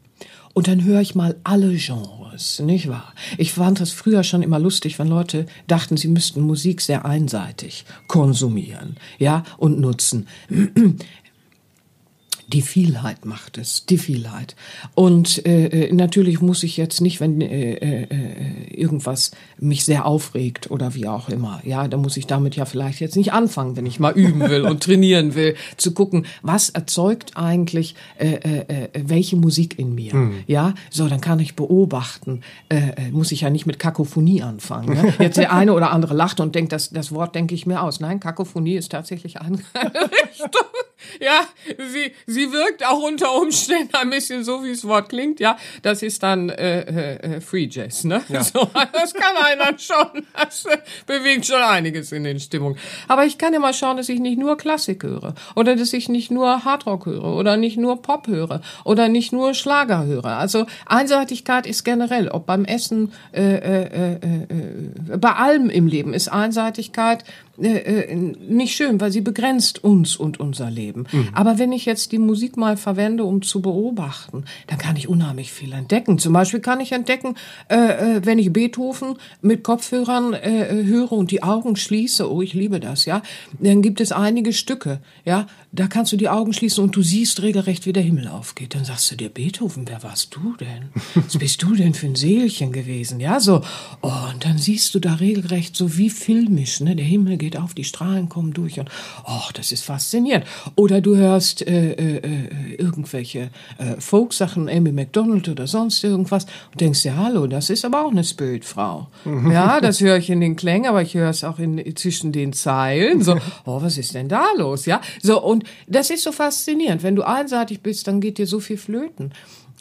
und dann höre ich mal alle Genres, nicht wahr? Ich fand das früher schon immer lustig, wenn Leute dachten, sie müssten Musik sehr einseitig konsumieren, ja, und nutzen die Vielheit macht es, die Vielheit. Und äh, äh, natürlich muss ich jetzt nicht, wenn äh, äh, äh, irgendwas mich sehr aufregt oder wie auch immer, ja, da muss ich damit ja vielleicht jetzt nicht anfangen, wenn ich mal üben will und [LAUGHS] trainieren will, zu gucken, was erzeugt eigentlich äh, äh, äh welche Musik in mir, mhm. ja, so, dann kann ich beobachten, äh, muss ich ja nicht mit Kakophonie anfangen. Ne? Jetzt der eine oder andere lacht und denkt, das, das Wort denke ich mir aus. Nein, Kakophonie ist tatsächlich eine [LAUGHS] Richtung. Ja, sie, sie wirkt auch unter Umständen ein bisschen so, wie das Wort klingt. Ja, das ist dann äh, äh, äh Free Jazz, ne? Ja. [LAUGHS] So, das kann einer schon. Das äh, bewegt schon einiges in den Stimmungen. Aber ich kann ja mal schauen, dass ich nicht nur Klassik höre oder dass ich nicht nur Hardrock höre oder nicht nur Pop höre oder nicht nur Schlager höre. Also Einseitigkeit ist generell, ob beim Essen, äh, äh, äh, äh, bei allem im Leben ist Einseitigkeit äh, äh, nicht schön, weil sie begrenzt uns und unser Leben. Mhm. Aber wenn ich jetzt die Musik mal verwende, um zu beobachten, dann kann ich unheimlich viel entdecken. Zum Beispiel kann ich entdecken, äh, äh wenn ich Beethoven mit Kopfhörern äh, höre und die Augen schließe, oh, ich liebe das, ja, dann gibt es einige Stücke, ja, da kannst du die Augen schließen und du siehst regelrecht, wie der Himmel aufgeht. Dann sagst du dir, Beethoven, wer warst du denn? Was bist du denn für ein Seelchen gewesen? Ja, so. Oh, und dann siehst du da regelrecht so wie filmisch, ne? Der Himmel geht auf, die Strahlen kommen durch und, oh, das ist faszinierend. Oder du hörst äh, äh, äh irgendwelche äh, Folksachen, Amy McDonald oder sonst irgendwas und denkst dir, hallo, das ist aber auch eine Spiritfrau. [LAUGHS] ja, das höre ich in den Klängen, aber ich höre es auch in, zwischen den Zeilen. So, oh, was ist denn da los? Ja, so, und und das ist so faszinierend. Wenn du einseitig bist, dann geht dir so viel flöten.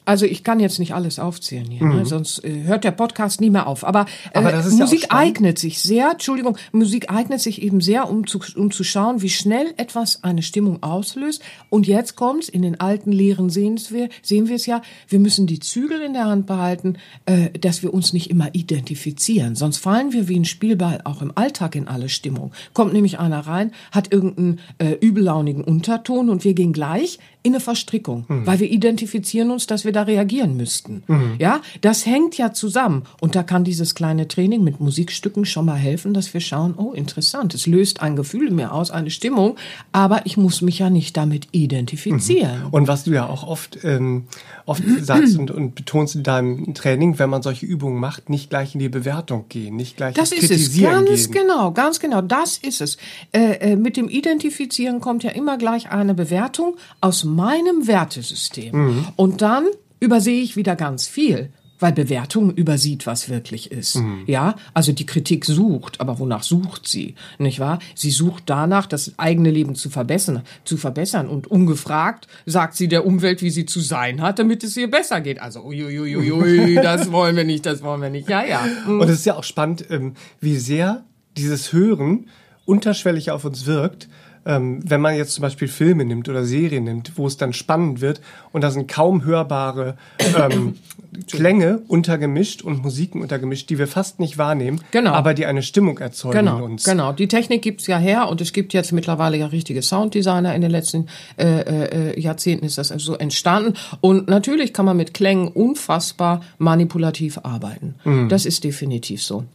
Also ich kann jetzt nicht alles aufzählen hier, ne? mhm. ne? sonst äh, hört der Podcast nie mehr auf. Aber, äh, Aber Musik ja eignet sich sehr, Entschuldigung, Musik eignet sich eben sehr, um zu, um zu schauen, wie schnell etwas eine Stimmung auslöst. Und jetzt kommt's, in den alten Lehren sehen wir, sehen wir es ja, wir müssen die Zügel in der Hand behalten, äh, dass wir uns nicht immer identifizieren. Sonst fallen wir wie ein Spielball auch im Alltag in alle Stimmung. Kommt nämlich einer rein, hat irgendeinen äh, übellaunigen Unterton und wir gehen gleich in eine Verstrickung, mhm. weil wir identifizieren uns, dass wir da reagieren müssten. Mhm. Ja, das hängt ja zusammen. Und da kann dieses kleine Training mit Musikstücken schon mal helfen, dass wir schauen, oh, interessant, es löst ein Gefühl in mir aus, eine Stimmung, aber ich muss mich ja nicht damit identifizieren. Mhm. Und was du ja auch oft, ähm, oft [CLEARS THROAT] sagst und, und betonst in deinem Training, wenn man solche Übungen macht, nicht gleich in die Bewertung gehen, nicht gleich das ins Kritisieren ist es, ganz gehen. genau, ganz genau, das ist es. Äh, äh, mit dem Identifizieren kommt ja immer gleich eine Bewertung aus meinem Wertesystem. Mhm. Und dann übersehe ich wieder ganz viel weil Bewertung übersieht, was wirklich ist. Mhm. Ja, also die Kritik sucht, aber wonach sucht sie? Nicht wahr? Sie sucht danach, das eigene Leben zu verbessern, zu verbessern und ungefragt sagt sie der Umwelt, wie sie zu sein hat, damit es ihr besser geht. Also uiuiuiui, [LAUGHS] das wollen wir nicht, das wollen wir nicht. Ja, ja. Mhm. Und es ist ja auch spannend, ähm, wie sehr dieses Hören unterschwellig auf uns wirkt ähm, wenn man jetzt zum Beispiel Filme nimmt oder Serien nimmt, wo es dann spannend wird und da sind kaum hörbare ähm, [COUGHS] Klänge untergemischt und Musiken untergemischt, die wir fast nicht wahrnehmen, genau. aber die eine Stimmung erzeugen genau, in uns. Genau, die Technik gibt's ja her und es gibt jetzt mittlerweile ja richtige Sounddesigner in den letzten äh, äh, Jahrzehnten ist das also so entstanden und natürlich kann man mit Klängen unfassbar manipulativ arbeiten. Mhm. Das ist definitiv so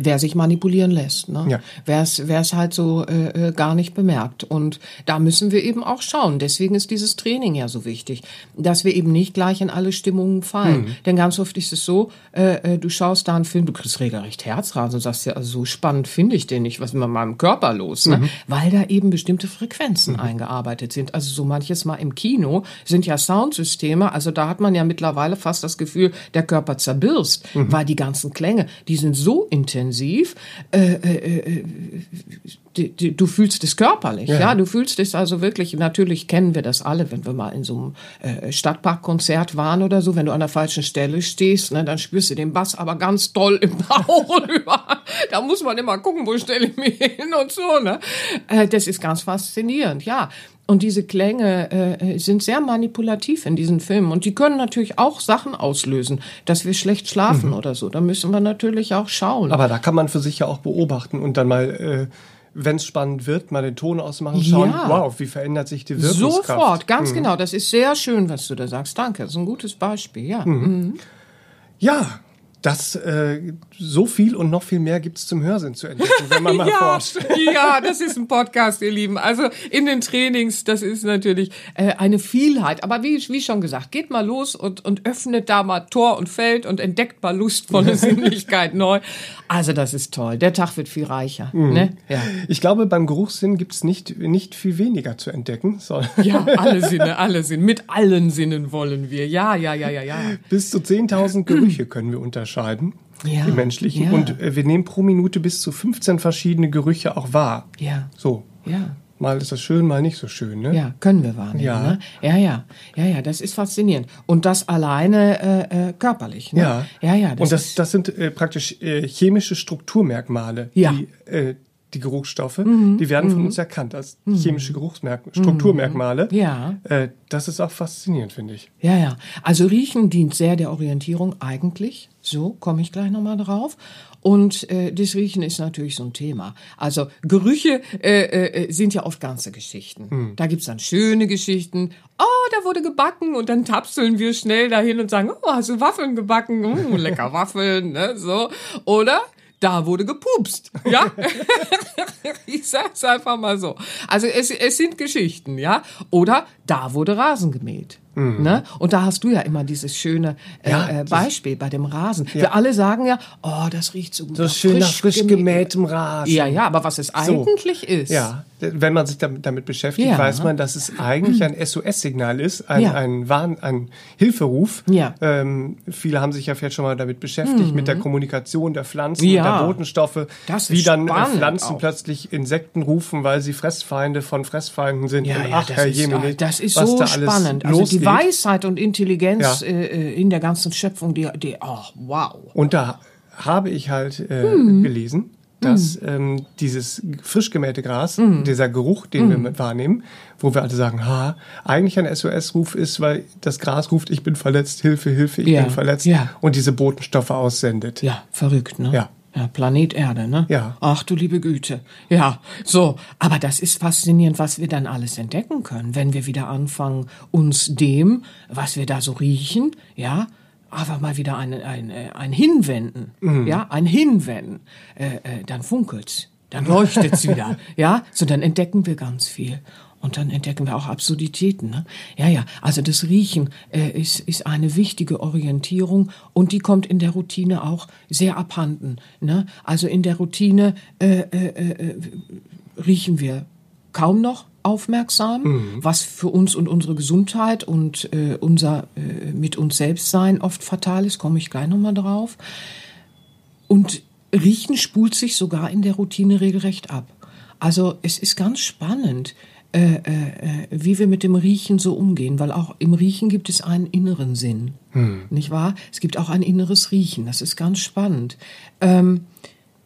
wer sich manipulieren lässt, ne? ja. wer es halt so äh, äh, gar nicht bemerkt. Und da müssen wir eben auch schauen. Deswegen ist dieses Training ja so wichtig, dass wir eben nicht gleich in alle Stimmungen fallen. Mhm. Denn ganz oft ist es so, äh, äh, du schaust da einen Film, du kriegst regelrecht Herzrasen und sagst ja, also so spannend finde ich den nicht, was ist mit meinem Körper los? Ne? Mhm. Weil da eben bestimmte Frequenzen mhm. eingearbeitet sind. Also so manches Mal im Kino sind ja Soundsysteme, also da hat man ja mittlerweile fast das Gefühl, der Körper zerbirst, mhm. weil die ganzen Klänge, die sind so intensiv intensiv. Äh, äh, äh, die, die, du fühlst es körperlich, ja. ja. Du fühlst es also wirklich. Natürlich kennen wir das alle, wenn wir mal in so einem äh, Stadtparkkonzert waren oder so. Wenn du an der falschen Stelle stehst, ne, dann spürst du den Bass aber ganz toll im Bauch. [LAUGHS] Da muss man immer gucken, wo stelle ich mich hin und so. Ne? Äh, das ist ganz faszinierend. Ja, Und diese Klänge äh, sind sehr manipulativ in diesen Filmen. Und die können natürlich auch Sachen auslösen, dass wir schlecht schlafen mhm. oder so. Da müssen wir natürlich auch schauen. Aber da kann man für sich ja auch beobachten und dann mal, äh, wenn es spannend wird, mal den Ton ausmachen, schauen, ja. wow, wie verändert sich die Wirkungskraft. Sofort, ganz mhm. genau. Das ist sehr schön, was du da sagst. Danke, das ist ein gutes Beispiel, ja. Mhm. mhm. Ja, das äh, so viel und noch viel mehr gibt's zum Hörsinn zu entdecken, wenn man mal [LAUGHS] ja, forscht. [LAUGHS] ja, das ist ein Podcast, ihr Lieben. Also in den Trainings, das ist natürlich äh, eine Vielheit. Aber wie, wie schon gesagt, geht mal los und, und öffnet da mal Tor und Feld und entdeckt mal lustvolle [LAUGHS] Sinnlichkeit neu. Also das ist toll. Der Tag wird viel reicher. Mhm. Ne? Ja. Ich glaube, beim Geruchssinn gibt's nicht, nicht viel weniger zu entdecken. So. Ja, alle Sinne, alle Sinne. Mit allen Sinnen wollen wir. Ja, ja, ja, ja, ja. Bis zu 10.000 Gerüche können wir unterscheiden unterscheiden, ja, die menschlichen. Ja. Und äh, wir nehmen pro Minute bis zu 15 verschiedene Gerüche auch wahr. Ja. So. Ja. Mal ist das schön, mal nicht so schön, ne? Ja, können wir wahrnehmen. Ja, ne? ja, ja, ja, ja. Das ist faszinierend. Und das alleine äh, äh, körperlich. Ne? Ja, ja, ja. Das Und das, das sind äh, praktisch äh, chemische Strukturmerkmale, ja. die äh, die Geruchsstoffe, mhm. die werden von mhm. uns erkannt als mhm. chemische Geruchsmerk Strukturmerkmale. Mhm. Ja. Äh, das ist auch faszinierend, finde ich. Ja, ja. Also Riechen dient sehr der Orientierung eigentlich. So komme ich gleich nochmal drauf. Und äh, das Riechen ist natürlich so ein Thema. Also Gerüche äh, äh, sind ja oft ganze Geschichten. Mhm. Da gibt's dann schöne Geschichten. Oh, da wurde gebacken und dann tapseln wir schnell dahin und sagen, oh, hast du Waffeln gebacken? Oh, lecker [LAUGHS] Waffeln, ne? So. Oder da wurde gepupst. Ja? [LAUGHS] ich sag's einfach mal so. Also es, es sind Geschichten, ja? Oder da wurde Rasen gemäht. Mhm. Ne? Und da hast du ja immer dieses schöne äh, ja, äh, Beispiel bei dem Rasen. Ja. Wir alle sagen ja, oh, das riecht so gut. So schön nach frisch gemähtem Rasen. Ja, ja, aber was es eigentlich so. ist. Ja, wenn man sich damit, damit beschäftigt, ja. weiß man, dass es eigentlich ein SOS-Signal ist, ein, ja. ein, Warn, ein Hilferuf. Ja. Ähm, viele haben sich ja vielleicht schon mal damit beschäftigt, mhm. mit der Kommunikation der Pflanzen, ja. der Botenstoffe, das wie dann äh, Pflanzen auch. plötzlich Insekten rufen, weil sie Fressfeinde von Fressfeinden sind. Ja, ja, ach, Herr Jemine, das ist so spannend. Also die Weisheit und Intelligenz äh, in der ganzen Schöpfung, die, die oh, wow. Und da habe ich halt äh, mhm. gelesen, dass mhm. ähm, dieses frisch gemähte Gras, mhm. dieser Geruch, den mhm. wir wahrnehmen, wo wir alle sagen, ha, eigentlich ein SOS-Ruf ist, weil das Gras ruft, ich bin verletzt, Hilfe, Hilfe, ich ja. bin verletzt ja. und diese Botenstoffe aussendet. Ja, verrückt, ne? Ja. Ja, Planet Erde, ne? Ja. Ach du liebe Güte. Ja, so. Aber das ist faszinierend, was wir dann alles entdecken können, wenn wir wieder anfangen, uns dem, was wir da so riechen, ja, einfach mal wieder ein, ein, ein Hinwenden, mhm. ja, ein Hinwenden, äh, äh, dann funkelt's, dann leuchtet's wieder, [LAUGHS] ja, so dann entdecken wir ganz viel. Und dann entdecken wir auch Absurditäten. Ne? Ja, ja, also das Riechen äh, ist, ist eine wichtige Orientierung und die kommt in der Routine auch sehr abhanden. Ne? Also in der Routine äh, äh, äh, riechen wir kaum noch aufmerksam, mhm. was für uns und unsere Gesundheit und äh, unser äh, mit uns selbst sein oft fatal ist, komme ich gleich nochmal drauf. Und Riechen spult sich sogar in der Routine regelrecht ab. Also es ist ganz spannend, äh, äh, wie wir mit dem Riechen so umgehen, weil auch im Riechen gibt es einen inneren Sinn, hm. nicht wahr? Es gibt auch ein inneres Riechen, das ist ganz spannend. Ähm,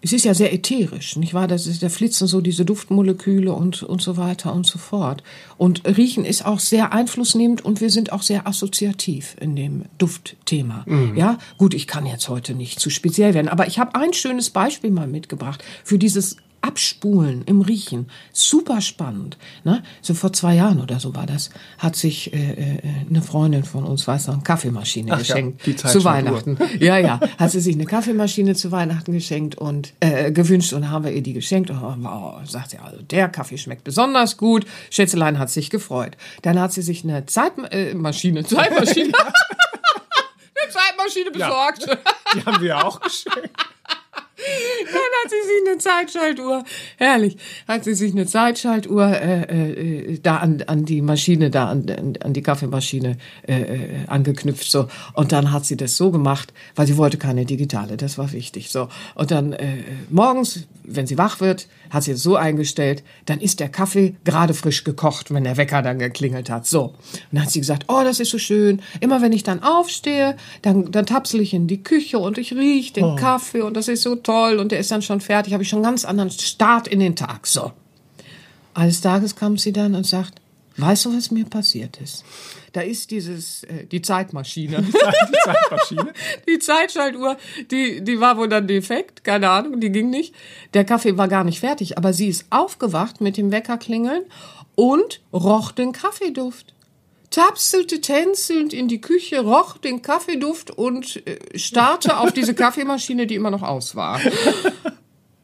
es ist ja sehr ätherisch, nicht wahr? Das ist, da flitzen so diese Duftmoleküle und, und so weiter und so fort. Und Riechen ist auch sehr einflussnehmend und wir sind auch sehr assoziativ in dem Duftthema. Mhm. Ja, gut, ich kann jetzt heute nicht zu speziell werden, aber ich habe ein schönes Beispiel mal mitgebracht für dieses Abspulen im Riechen. Super spannend. Ne? So vor zwei Jahren oder so war das, hat sich äh, äh, eine Freundin von uns, weiß noch, eine Kaffeemaschine Ach geschenkt ja, zu Weihnachten. Ja, ja, hat sie sich eine Kaffeemaschine zu Weihnachten geschenkt und äh, gewünscht und haben wir ihr die geschenkt. Und oh, sagt sie, also der Kaffee schmeckt besonders gut. Schätzelein hat sich gefreut. Dann hat sie sich eine Zeitmaschine, [LAUGHS] äh, Zeitmaschine, eine Zeitmaschine besorgt. Ja, die haben wir auch geschenkt. Dann hat sie sich eine Zeitschaltuhr, herrlich, hat sie sich eine Zeitschaltuhr äh, äh, da an, an die Maschine, da an, an die Kaffeemaschine äh, äh, angeknüpft so. Und dann hat sie das so gemacht, weil sie wollte keine digitale, das war wichtig so. Und dann äh, morgens, wenn sie wach wird, hat sie es so eingestellt, dann ist der Kaffee gerade frisch gekocht, wenn der Wecker dann geklingelt hat. So. Und dann hat sie gesagt, oh, das ist so schön. Immer wenn ich dann aufstehe, dann, dann tapsel ich in die Küche und ich riech den oh. Kaffee und das ist so toll und der ist dann schon fertig. Habe ich schon einen ganz anderen Start in den Tag. So. Eines Tages kam sie dann und sagt, Weißt du, was mir passiert ist? Da ist dieses, äh, die Zeitmaschine. [LAUGHS] Die Zeitmaschine? [LAUGHS] die Zeitschaltuhr, die, die war wohl dann defekt, keine Ahnung, die ging nicht. Der Kaffee war gar nicht fertig, aber sie ist aufgewacht mit dem Weckerklingeln und roch den Kaffeeduft. Tapselte tänzelnd in die Küche, roch den Kaffeeduft und äh, starrte auf diese [LAUGHS] Kaffeemaschine, die immer noch aus war.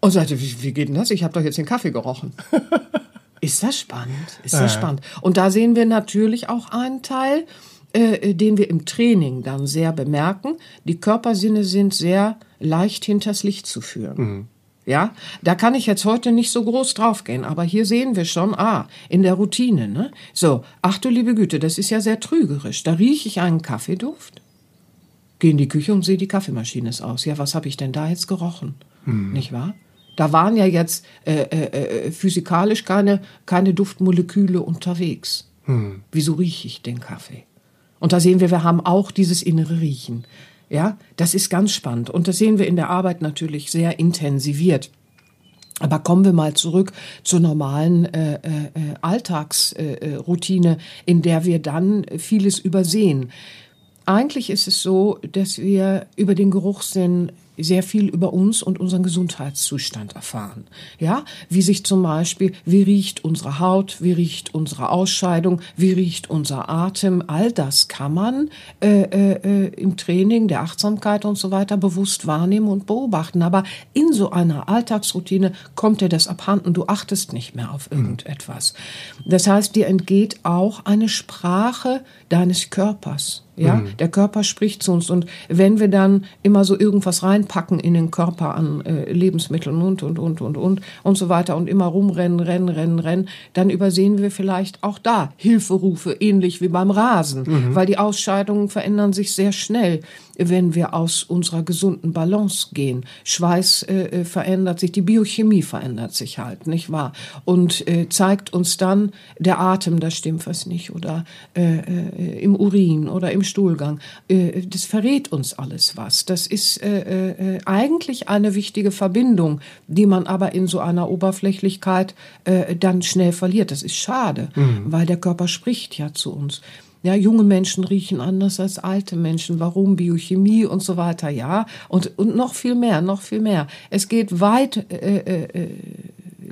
Und sagte, wie, wie geht denn das? Ich habe doch jetzt den Kaffee gerochen. [LAUGHS] Ist das spannend? Ist das Ja. spannend? Und da sehen wir natürlich auch einen Teil, äh, den wir im Training dann sehr bemerken. Die Körpersinne sind sehr leicht hinters Licht zu führen. Ja, da kann ich jetzt heute nicht so groß draufgehen, aber hier sehen wir schon, ah, in der Routine, ne? So, ach du liebe Güte, das ist ja sehr trügerisch. Da rieche ich einen Kaffeeduft, gehe in die Küche und sehe, die Kaffeemaschine ist aus. Ja, was habe ich denn da jetzt gerochen? Nicht wahr? Da waren ja jetzt äh, äh, äh, physikalisch keine, keine Duftmoleküle unterwegs. Wieso rieche ich den Kaffee? Und da sehen wir, wir haben auch dieses innere Riechen. Ja, das ist ganz spannend. Und das sehen wir in der Arbeit natürlich sehr intensiviert. Aber kommen wir mal zurück zur normalen äh, äh, Alltagsroutine, äh, in der wir dann vieles übersehen. Eigentlich ist es so, dass wir über den Geruchssinn sehr viel über uns und unseren Gesundheitszustand erfahren. Ja, wie sich zum Beispiel, wie riecht unsere Haut, wie riecht unsere Ausscheidung, wie riecht unser Atem, all das kann man äh, äh, im Training der Achtsamkeit und so weiter bewusst wahrnehmen und beobachten. Aber in so einer Alltagsroutine kommt dir das abhanden, du achtest nicht mehr auf irgendetwas. Das heißt, dir entgeht auch eine Sprache deines Körpers. Ja, der Körper spricht zu uns. Und wenn wir dann immer so irgendwas reinpacken in den Körper an äh, Lebensmitteln und und und und und und so weiter und immer rumrennen, rennen, rennen, rennen, dann übersehen wir vielleicht auch da Hilferufe, ähnlich wie beim Rasen, weil die Ausscheidungen verändern sich sehr schnell, wenn wir aus unserer gesunden Balance gehen. Schweiß äh, äh, verändert sich, die Biochemie verändert sich halt, nicht wahr? Und äh, zeigt uns dann der Atem, da stimmt was nicht, oder äh, äh, im Urin oder im Stuhlgang. Äh, das verrät uns alles was. Das ist äh, äh, eigentlich eine wichtige Verbindung, die man aber in so einer Oberflächlichkeit äh, dann schnell verliert. Das ist schade, weil der Körper spricht ja zu uns. Ja, junge Menschen riechen anders als alte Menschen. Warum? Biochemie und so weiter. Ja, und, und noch viel mehr, noch viel mehr. Es geht weit, äh, äh, äh,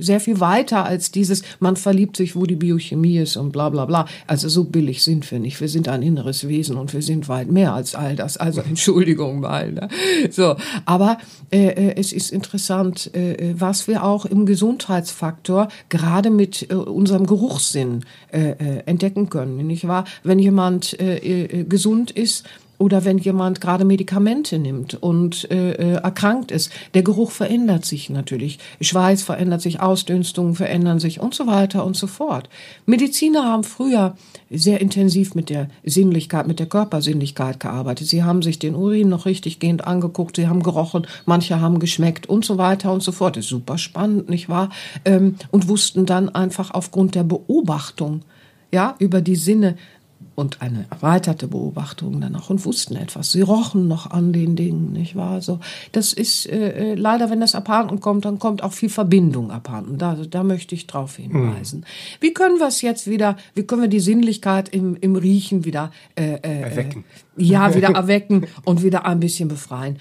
sehr viel weiter als dieses, man verliebt sich, wo die Biochemie ist und bla bla bla. Also so billig sind wir nicht. Wir sind ein inneres Wesen und wir sind weit mehr als all das. Also [LAUGHS] Entschuldigung mal. Ne? So, aber äh, äh, es ist interessant, äh, was wir auch im Gesundheitsfaktor gerade mit äh, unserem Geruchssinn äh, äh, entdecken können. Nicht wahr? Wenn jemand äh, äh, gesund ist, oder wenn jemand gerade Medikamente nimmt und äh, äh, erkrankt ist, der Geruch verändert sich natürlich. Schweiß verändert sich, Ausdünstungen verändern sich und so weiter und so fort. Mediziner haben früher sehr intensiv mit der Sinnlichkeit, mit der Körpersinnlichkeit gearbeitet. Sie haben sich den Urin noch richtiggehend angeguckt, sie haben gerochen, manche haben geschmeckt und so weiter und so fort. Das ist super spannend, nicht wahr? Ähm, und wussten dann einfach aufgrund der Beobachtung, ja, über die Sinne, und eine erweiterte Beobachtung dann auch und wussten etwas. Sie rochen noch an den Dingen, nicht wahr? Also das ist äh, äh, leider, wenn das abhanden kommt, dann kommt auch viel Verbindung abhanden. Da, da möchte ich drauf hinweisen. Wie können wir es jetzt wieder, wie können wir die Sinnlichkeit im, im Riechen wieder äh, äh, Erwecken. Äh, ja, wieder [LAUGHS] erwecken und wieder ein bisschen befreien?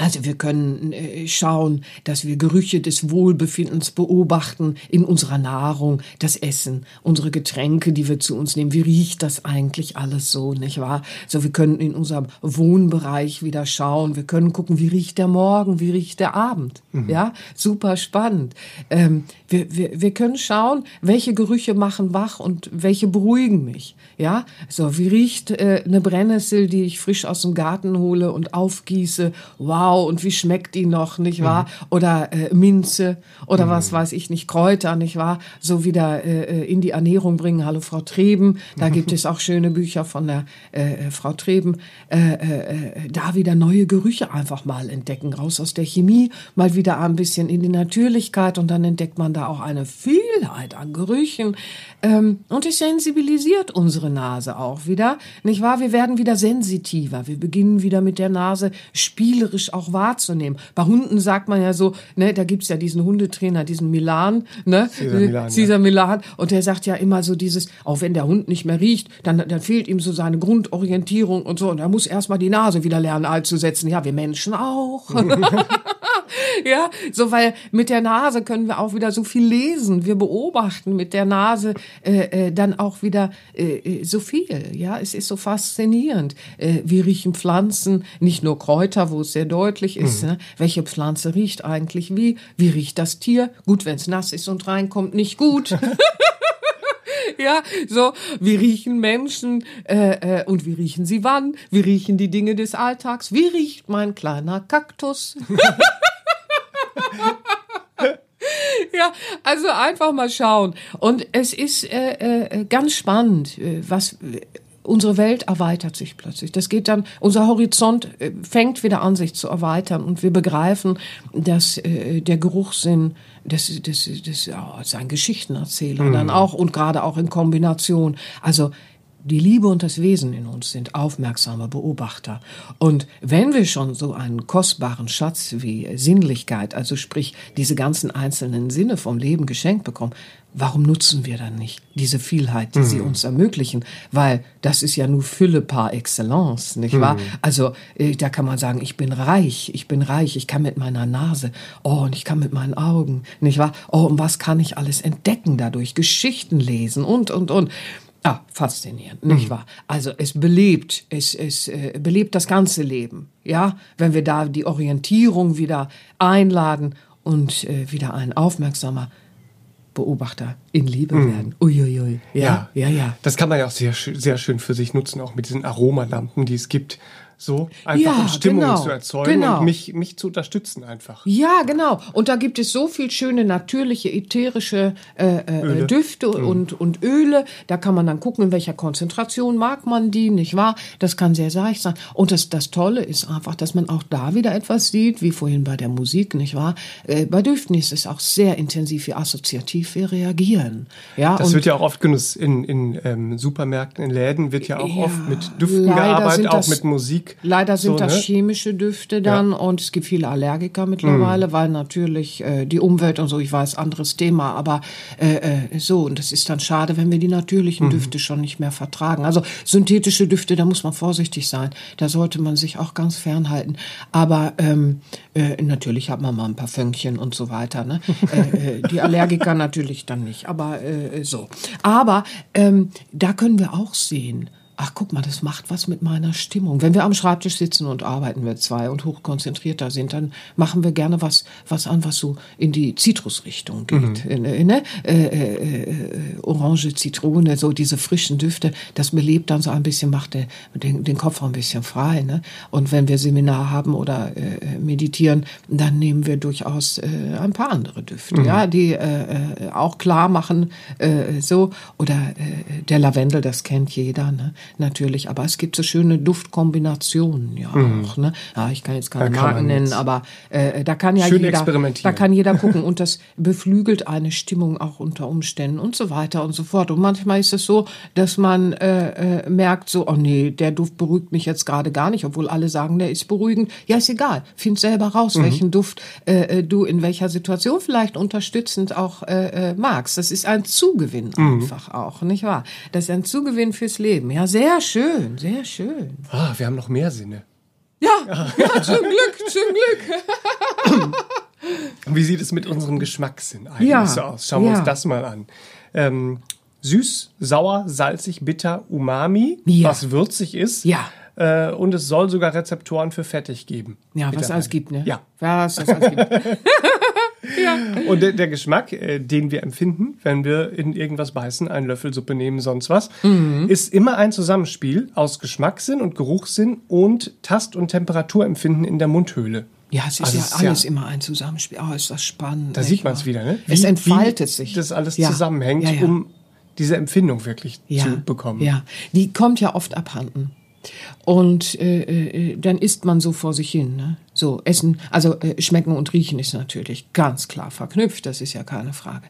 Also wir können äh, schauen, dass wir Gerüche des Wohlbefindens beobachten in unserer Nahrung, das Essen, unsere Getränke, die wir zu uns nehmen. Wie riecht das eigentlich alles so, nicht wahr? So, wir können in unserem Wohnbereich wieder schauen. Wir können gucken, wie riecht der Morgen, wie riecht der Abend. Ja, super spannend. Ähm, wir, wir, wir können schauen, welche Gerüche machen wach und welche beruhigen mich. Ja, so, wie riecht äh, eine Brennnessel, die ich frisch aus dem Garten hole und aufgieße? Wow, und wie schmeckt die noch, nicht wahr? Oder äh, Minze oder was weiß ich nicht, Kräuter, nicht wahr? So wieder äh, in die Ernährung bringen. Hallo Frau Treben, da [LAUGHS] gibt es auch schöne Bücher von der äh, Frau Treben. Äh, äh, da wieder neue Gerüche einfach mal entdecken, raus aus der Chemie, mal wieder ein bisschen in die Natürlichkeit und dann entdeckt man da auch eine Vielheit an Gerüchen. Ähm, und es sensibilisiert unsere Nase auch wieder, nicht wahr? Wir werden wieder sensitiver. Wir beginnen wieder mit der Nase spielerisch auch wahrzunehmen. Bei Hunden sagt man ja so, ne, da gibt's ja diesen Hundetrainer, diesen Milan, ne, Cesar Milan, Cesar Milan, und der sagt ja immer so dieses, auch wenn der Hund nicht mehr riecht, dann, dann fehlt ihm so seine Grundorientierung und so, und er muss erstmal die Nase wieder lernen einzusetzen. Ja, wir Menschen auch. [LAUGHS] ja, so weil mit der Nase können wir auch wieder so viel lesen. Wir beobachten mit der Nase äh, äh, dann auch wieder äh, äh so viel. Ja, es ist so faszinierend. Äh, wir riechen Pflanzen, nicht nur Kräuter, wo es sehr deutlich ist. Mhm. Ne? Welche Pflanze riecht eigentlich wie? Wie riecht das Tier? Gut, wenn es nass ist und reinkommt, nicht gut. [LAUGHS] ja, so, wie riechen Menschen äh, äh, und wie riechen sie wann? Wie riechen die Dinge des Alltags? Wie riecht mein kleiner Kaktus? [LAUGHS] ja, also einfach mal schauen. Und es ist äh, äh, ganz spannend, äh, was unsere Welt erweitert sich plötzlich. Das geht dann, unser Horizont äh, fängt wieder an, sich zu erweitern und wir begreifen, dass äh, der Geruchssinn, das, das, das, ja, ist ein Geschichtenerzähler mhm. dann auch und gerade auch in Kombination. Also die Liebe und das Wesen in uns sind aufmerksame Beobachter. Und wenn wir schon so einen kostbaren Schatz wie Sinnlichkeit, also sprich diese ganzen einzelnen Sinne vom Leben geschenkt bekommen, warum nutzen wir dann nicht diese Vielheit, die mhm. sie uns ermöglichen? Weil das ist ja nur Fülle par excellence, nicht wahr? Mhm. Also äh, da kann man sagen, ich bin reich, ich bin reich, ich kann mit meiner Nase, oh, und ich kann mit meinen Augen, nicht wahr? Oh, und was kann ich alles entdecken dadurch? Geschichten lesen und, und, und. Ah, faszinierend, nicht mhm. wahr? Also es belebt, es, es äh, belebt das ganze Leben, ja, wenn wir da die Orientierung wieder einladen und äh, wieder ein aufmerksamer Beobachter in Liebe mhm. werden. Uiuiui. Ja, ja, ja, ja. Das kann man ja auch sehr, sehr schön für sich nutzen, auch mit diesen Aromalampen, die es gibt so einfach ja, um Stimmung genau, zu erzeugen genau. und mich, mich zu unterstützen einfach. Ja, genau. Und da gibt es so viel schöne natürliche ätherische äh, äh, Düfte mhm. und, und Öle. Da kann man dann gucken, in welcher Konzentration mag man die, nicht wahr? Das kann sehr seicht sein. Und das, das Tolle ist einfach, dass man auch da wieder etwas sieht, wie vorhin bei der Musik, nicht wahr? Äh, bei Düften ist es auch sehr intensiv, wie assoziativ wir reagieren. Ja, das wird ja auch oft genutzt in, in ähm, Supermärkten, in Läden wird ja auch ja, oft mit Düften gearbeitet, auch mit Musik. Leider sind so, das ne? chemische Düfte dann ja. und es gibt viele Allergiker mittlerweile, mhm. weil natürlich äh, die Umwelt und so, ich weiß, anderes Thema, aber äh, äh, so und das ist dann schade, wenn wir die natürlichen mhm. Düfte schon nicht mehr vertragen. Also synthetische Düfte, da muss man vorsichtig sein, da sollte man sich auch ganz fernhalten. Aber ähm, äh, natürlich hat man mal ein paar Fünkchen und so weiter. Ne? [LAUGHS] äh, äh die Allergiker natürlich dann nicht, aber so. Aber ähm, da können wir auch sehen, ach guck mal, das macht was mit meiner Stimmung. Wenn wir am Schreibtisch sitzen und arbeiten wir zwei und hochkonzentrierter sind, dann machen wir gerne was, was an, was so in die Zitrusrichtung geht. Mhm. Äh, ne? Äh, äh, äh, Orange, Zitrone, so diese frischen Düfte, das belebt dann so ein bisschen, macht den, den, den Kopf auch ein bisschen frei. Ne? Und wenn wir Seminar haben oder äh, meditieren, dann nehmen wir durchaus äh, ein paar andere Düfte, mhm. ja, die äh auch klar machen, äh, so. Oder äh, der Lavendel, das kennt jeder. Ne? Natürlich. Aber es gibt so schöne Duftkombinationen ja mhm. auch. Ne? Ja, ich kann jetzt keine Marken nennen, aber äh, da kann ja Schön jeder, da kann jeder gucken [LAUGHS] und das beflügelt eine Stimmung auch unter Umständen und so weiter und so fort. Und manchmal ist es so, dass man äh, äh, merkt so, oh nee, der Duft beruhigt mich jetzt gerade gar nicht, obwohl alle sagen, der ist beruhigend. Ja, ist egal. Find selber raus, mhm. welchen Duft äh, äh du in welcher Situation vielleicht unterstützend auch äh, äh, magst. Das ist ein Zugewinn mhm. einfach auch, nicht wahr? Das ist ein Zugewinn fürs Leben. Ja, sehr schön, sehr schön. Ah, wir haben noch mehr Sinne. Ja, [LAUGHS] ja zum Glück, zum Glück. Wie sieht es mit unserem Geschmackssinn eigentlich ja, so aus? Schauen wir ja. uns das mal an. Ähm, süß, sauer, salzig, bitter, umami, was würzig ist. Ja. Äh, und es soll sogar Rezeptoren für fettig geben. Ja, was es alles gibt, ne? Ja. Was es alles gibt. [LAUGHS] ja. Und der, der Geschmack, äh, den wir empfinden, wenn wir in irgendwas beißen, einen Löffel Suppe nehmen, sonst was, mhm. ist immer ein Zusammenspiel aus Geschmackssinn und Geruchssinn und Tast- und Temperaturempfinden in der Mundhöhle. Ja, es ist also ja ist alles ja, immer ein Zusammenspiel. Oh, ist das spannend. Da sieht man es wieder, ne? Wie, es entfaltet sich. Das alles ja. zusammenhängt, ja, um diese Empfindung wirklich zu bekommen. Ja, die kommt ja oft abhanden. Und äh, äh, dann isst man so vor sich hin. Ne? So, Essen, also äh, Schmecken und Riechen ist natürlich ganz klar verknüpft, das ist ja keine Frage.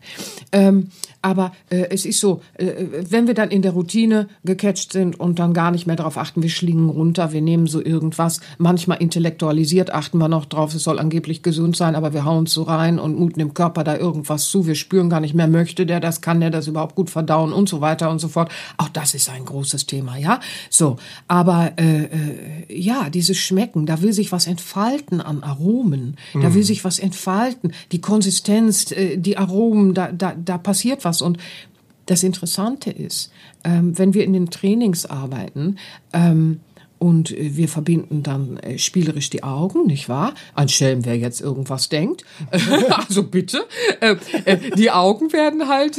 Ähm, aber äh, es ist so, äh, wenn wir dann in der Routine gecatcht sind und dann gar nicht mehr darauf achten, wir schlingen runter, wir nehmen so irgendwas, manchmal intellektualisiert achten wir noch drauf, es soll angeblich gesund sein, aber wir hauen so rein und muten dem Körper da irgendwas zu, wir spüren gar nicht mehr, möchte der das, kann der das überhaupt gut verdauen und so weiter und so fort. Auch das ist ein großes Thema, ja. So, aber äh, äh, ja, dieses Schmecken, da will sich was entfalten an Aromen, da will mhm. sich was entfalten, die Konsistenz, äh, die Aromen, da, da, da passiert was. Und das Interessante ist, ähm, wenn wir in den Trainings arbeiten, ähm, und äh, wir verbinden dann äh, spielerisch die Augen, nicht wahr? Ein Schelm, wer jetzt irgendwas denkt. [LAUGHS] also bitte. Äh, die Augen werden halt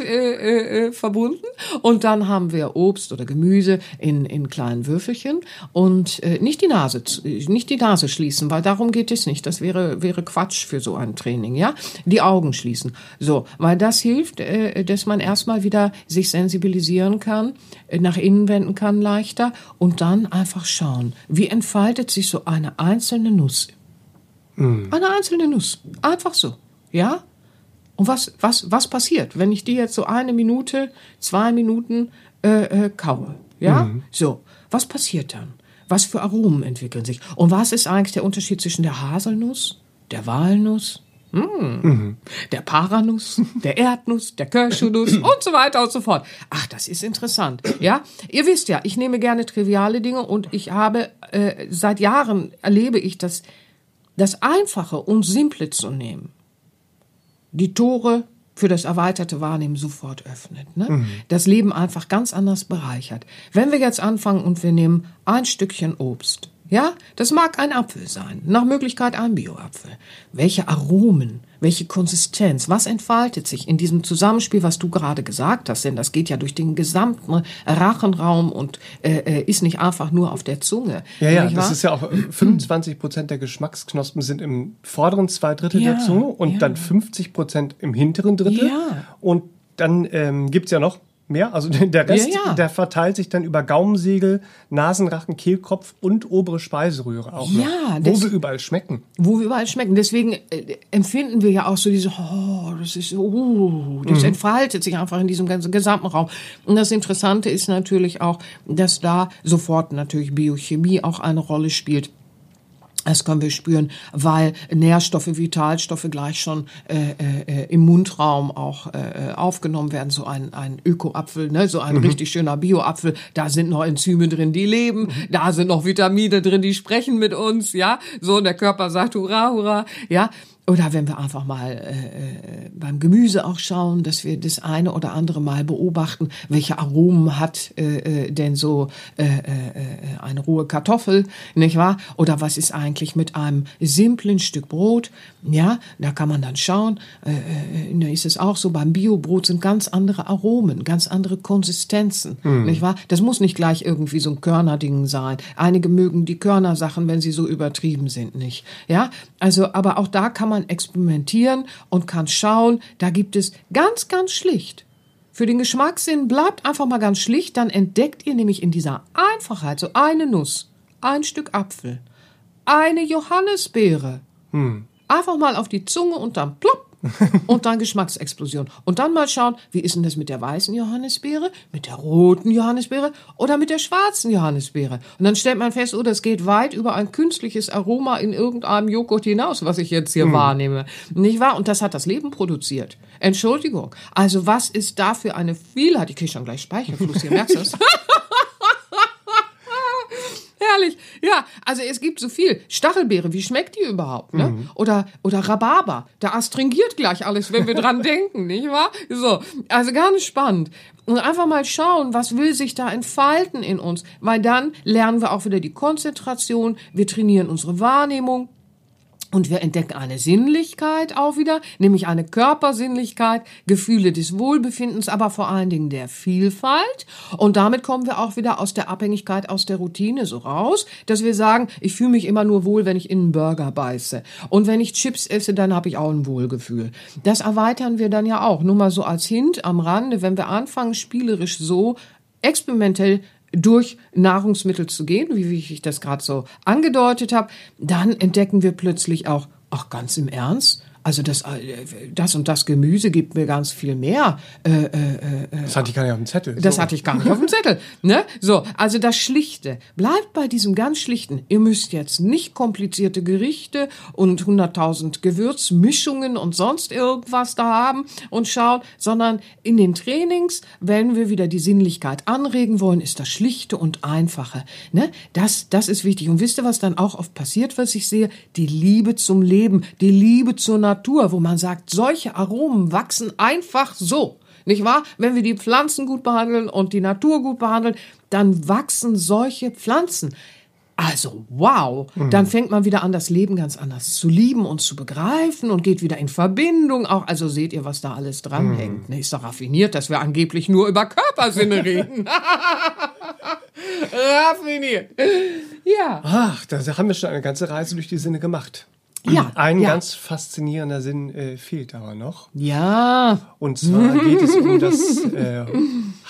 verbunden. Und dann haben wir Obst oder Gemüse in, in kleinen Würfelchen. Und nicht die Nase, nicht die Nase schließen, weil darum geht es nicht. Das wäre, wäre Quatsch für so ein Training, ja? Die Augen schließen. So, weil das hilft, dass man erstmal wieder sich sensibilisieren kann, nach innen wenden kann leichter und dann einfach schauen schauen, wie entfaltet sich so eine einzelne Nuss. Mhm. Eine einzelne Nuss. Einfach so. Ja? Und was, was, was passiert, wenn ich die jetzt so eine Minute, zwei Minuten äh, äh, kaue? Ja? Mhm. So. Was passiert dann? Was für Aromen entwickeln sich? Und was ist eigentlich der Unterschied zwischen der Haselnuss, der Walnuss, Mhm. Der Paranuss, der Erdnuss, der Cashewnuss und so weiter und so fort. Ach, das ist interessant. Ja, ihr wisst ja, ich nehme gerne triviale Dinge und ich habe äh, seit Jahren erlebe ich das, das Einfache und Simple zu nehmen. Die Tore für das erweiterte Wahrnehmen sofort öffnet. Ne? Mhm. Das Leben einfach ganz anders bereichert. Wenn wir jetzt anfangen und wir nehmen ein Stückchen Obst ja, das mag ein Apfel sein, nach Möglichkeit ein Bioapfel. Welche Aromen, welche Konsistenz, was entfaltet sich in diesem Zusammenspiel, was du gerade gesagt hast, denn das geht ja durch den gesamten Rachenraum und äh, äh ist nicht einfach nur auf der Zunge. Ja, ja, das wahr? ist ja auch 25 äh, Prozent der Geschmacksknospen sind im vorderen zwei Drittel ja, der Zunge und ja. dann 50 Prozent im hinteren Drittel. Ja. Und dann ähm, gibt's ja noch mehr. Also [LAUGHS] der Rest, ja, ja. der verteilt sich dann über Gaumensegel, Nasenrachen, Kehlkopf und obere Speiseröhre auch ja, noch, wo das, wir überall schmecken. Wo wir überall schmecken. Deswegen äh, empfinden wir ja auch so diese, oh, das ist, oh, das mhm. entfaltet sich einfach in diesem ganzen gesamten Raum. Und das Interessante ist natürlich auch, dass da sofort natürlich Biochemie auch eine Rolle spielt. Das können wir spüren, weil Nährstoffe, Vitalstoffe gleich schon äh, äh, im Mundraum auch äh, aufgenommen werden. So ein, ein Ökoapfel, ne? so ein mhm. richtig schöner Bioapfel. Da sind noch Enzyme drin, die leben. Da sind noch Vitamine drin, die sprechen mit uns. Ja, so und der Körper sagt Hurra, Hurra. Ja, oder wenn wir einfach mal äh, äh, beim Gemüse auch schauen, dass wir das eine oder andere mal beobachten, welche Aromen hat äh, äh, denn so äh, äh, eine rohe Kartoffel, nicht wahr? Oder was ist eigentlich mit einem simplen Stück Brot? Ja, da kann man dann schauen. Da ist es auch so, beim Biobrot sind ganz andere Aromen, ganz andere Konsistenzen, hm. nicht wahr? Das muss nicht gleich irgendwie so ein Körnerding sein. Einige mögen die Körnersachen, wenn sie so übertrieben sind, nicht. Ja, also, aber auch da kann man experimentieren und kann schauen, da gibt es ganz, ganz schlicht. Für den Geschmackssinn bleibt einfach mal ganz schlicht, dann entdeckt ihr nämlich in dieser Einfachheit so eine Nuss, ein Stück Apfel, eine Johannisbeere. Hm. Einfach mal auf die Zunge und dann plopp [LAUGHS] und dann Geschmacksexplosion. Und dann mal schauen, wie ist denn das mit der weißen Johannisbeere, mit der roten Johannisbeere oder mit der schwarzen Johannisbeere. Und dann stellt man fest, oh, das geht weit über ein künstliches Aroma in irgendeinem Joghurt hinaus, was ich jetzt hier hm. wahrnehme. Nicht wahr? Und das hat das Leben produziert. Entschuldigung. Also was ist da für eine Vielheit? Ich kriege schon gleich Speicherfluss hier, merkst du das? [LAUGHS] herrlich. Ja, also es gibt so viel. Stachelbeere, wie schmeckt die überhaupt? Ne? Mhm. Oder, oder Rhabarber, da astringiert gleich alles, wenn wir dran [LAUGHS] denken, nicht wahr? So, also ganz spannend. Und einfach mal schauen, was will sich da entfalten in uns, weil dann lernen wir auch wieder die Konzentration, wir trainieren unsere Wahrnehmung, und wir entdecken eine Sinnlichkeit auch wieder, nämlich eine Körpersinnlichkeit, Gefühle des Wohlbefindens, aber vor allen Dingen der Vielfalt. Und damit kommen wir auch wieder aus der Abhängigkeit, aus der Routine so raus, dass wir sagen, ich fühle mich immer nur wohl, wenn ich in einen Burger beiße. Und wenn ich Chips esse, dann habe ich auch ein Wohlgefühl. Das erweitern wir dann ja auch. Nur mal so als Hint am Rande, wenn wir anfangen, spielerisch so experimentell durch Nahrungsmittel zu gehen, wie, ich das gerade so angedeutet habe, dann entdecken wir plötzlich auch, ach ganz im Ernst, also das, äh, das und das Gemüse gibt mir ganz viel mehr. Äh, äh, äh, das hatte ich gar nicht auf dem Zettel. Das so. hatte ich gar nicht auf dem Zettel. [LAUGHS] Ne? So, also das Schlichte. Bleibt bei diesem ganz Schlichten. Ihr müsst jetzt nicht komplizierte Gerichte und 100.000 Gewürzmischungen und sonst irgendwas da haben und schauen, sondern in den Trainings, wenn wir wieder die Sinnlichkeit anregen wollen, ist das Schlichte und Einfache. Ne? Das, das ist wichtig. Und wisst ihr, was dann auch oft passiert, was ich sehe? Die Liebe zum Leben, die Liebe zur Natur Natur, wo man sagt, solche Aromen wachsen einfach so. Nicht wahr? Wenn wir die Pflanzen gut behandeln und die Natur gut behandeln, dann wachsen solche Pflanzen. Also, wow. Mhm. Dann fängt man wieder an, das Leben ganz anders zu lieben und zu begreifen und geht wieder in Verbindung. Auch, also seht ihr, was da alles dranhängt. Mhm. Ne, ist doch raffiniert, dass wir angeblich nur über Körpersinne [LAUGHS] reden. raffiniert. Ja. Ach, da haben wir schon eine ganze Reise durch die Sinne gemacht. Ja, Ein ja. ganz faszinierender Sinn äh, fehlt aber noch. Ja. Und zwar geht es um das äh,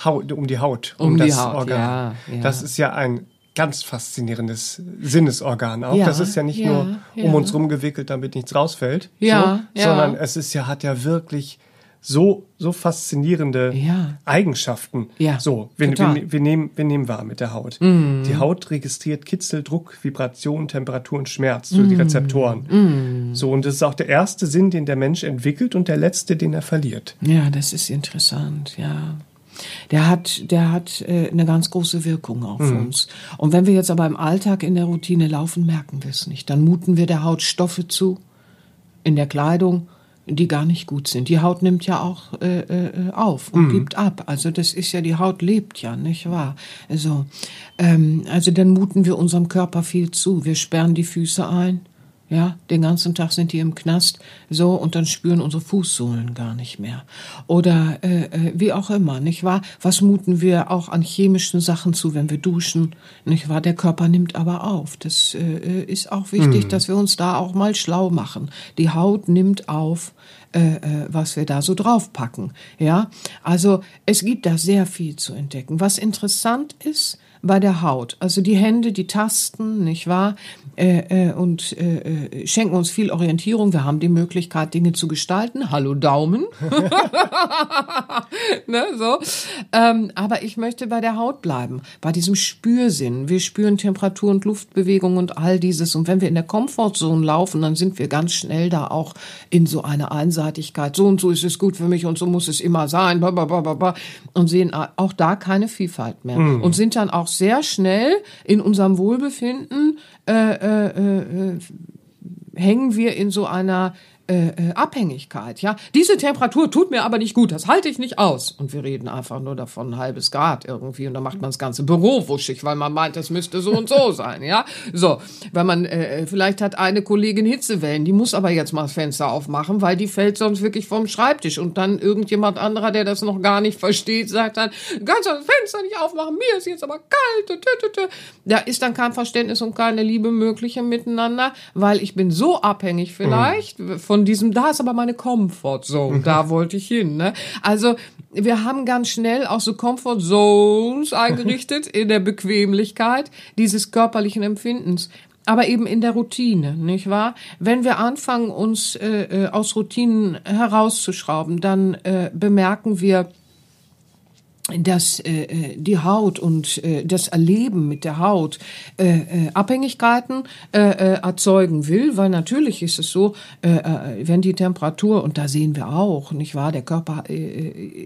Haut, um die Haut, um, um das Haut, Organ. Ja, ja. Das ist ja ein ganz faszinierendes Sinnesorgan auch. Ja, das ist ja nicht nur um uns rumgewickelt, damit nichts rausfällt, Ja, so, ja. sondern es ist ja hat ja wirklich so so faszinierende Ja. Eigenschaften. Ja, So, wir, wir, wir nehmen wir nehmen wahr mit der Haut. Die Haut registriert Kitzel, Druck, Vibration, Temperatur und Schmerz, so die Rezeptoren. So und das ist auch der erste Sinn, den der Mensch entwickelt und der letzte, den er verliert. Ja, das ist interessant, ja. Der hat, der hat äh, eine ganz große Wirkung auf uns. Und wenn wir jetzt aber im Alltag in der Routine laufen, merken wir es nicht. Dann muten wir der Haut Stoffe zu in der Kleidung, die gar nicht gut sind. Die Haut nimmt ja auch äh, äh, auf und gibt ab. Also das ist ja, die Haut lebt ja, nicht wahr? Also, ähm, also dann muten wir unserem Körper viel zu. Wir sperren die Füße ein. Ja, den ganzen Tag sind die im Knast, so, und dann spüren unsere Fußsohlen gar nicht mehr. Oder äh, äh, wie auch immer, nicht wahr? Was muten wir auch an chemischen Sachen zu, wenn wir duschen, nicht wahr? Der Körper nimmt aber auf. Das äh, ist auch wichtig, dass wir uns da auch mal schlau machen. Die Haut nimmt auf, äh, äh, was wir da so draufpacken. Ja, also es gibt da sehr viel zu entdecken. Was interessant ist, bei der Haut. Also die Hände, die tasten, nicht wahr? Äh, äh, und äh, äh, schenken uns viel Orientierung. Wir haben die Möglichkeit, Dinge zu gestalten. Hallo Daumen. [LAUGHS] ne, so. Ähm, aber ich möchte bei der Haut bleiben, bei diesem Spürsinn. Wir spüren Temperatur und Luftbewegung und all dieses. Und wenn wir in der Comfortzone laufen, dann sind wir ganz schnell da auch in so eine Einseitigkeit. So und so ist es gut für mich und so muss es immer sein. Und sehen auch da keine Vielfalt mehr. Und sind dann auch sehr schnell in unserem Wohlbefinden äh, äh, äh, hängen wir in so einer äh, äh, Abhängigkeit, ja. Diese Temperatur tut mir aber nicht gut, das halte ich nicht aus. Und wir reden einfach nur davon ein halbes Grad irgendwie und dann macht man das ganze Büro wuschig, weil man meint, das müsste so und so [LAUGHS] sein, ja. So, weil man, äh, vielleicht hat eine Kollegin Hitzewellen, die muss aber jetzt mal das Fenster aufmachen, weil die fällt sonst wirklich vom Schreibtisch und dann irgendjemand anderer, der das noch gar nicht versteht, sagt dann, kannst du das Fenster nicht aufmachen, mir ist jetzt aber kalt. Da ist dann kein Verständnis und keine Liebe möglich im Miteinander, weil ich bin so abhängig vielleicht von diesem, da ist aber meine Comfortzone, da wollte ich hin. Ne? Also wir haben ganz schnell auch so Comfort Zones eingerichtet in der Bequemlichkeit dieses körperlichen Empfindens. Aber eben in der Routine, nicht wahr? Wenn wir anfangen, uns äh, äh, aus Routinen herauszuschrauben, dann äh, bemerken wir, dass äh, äh, die Haut und äh, das Erleben mit der Haut äh, äh, Abhängigkeiten äh, äh, erzeugen will, weil natürlich ist es so, äh, wenn die Temperatur, und da sehen wir auch, nicht wahr, der Körper äh,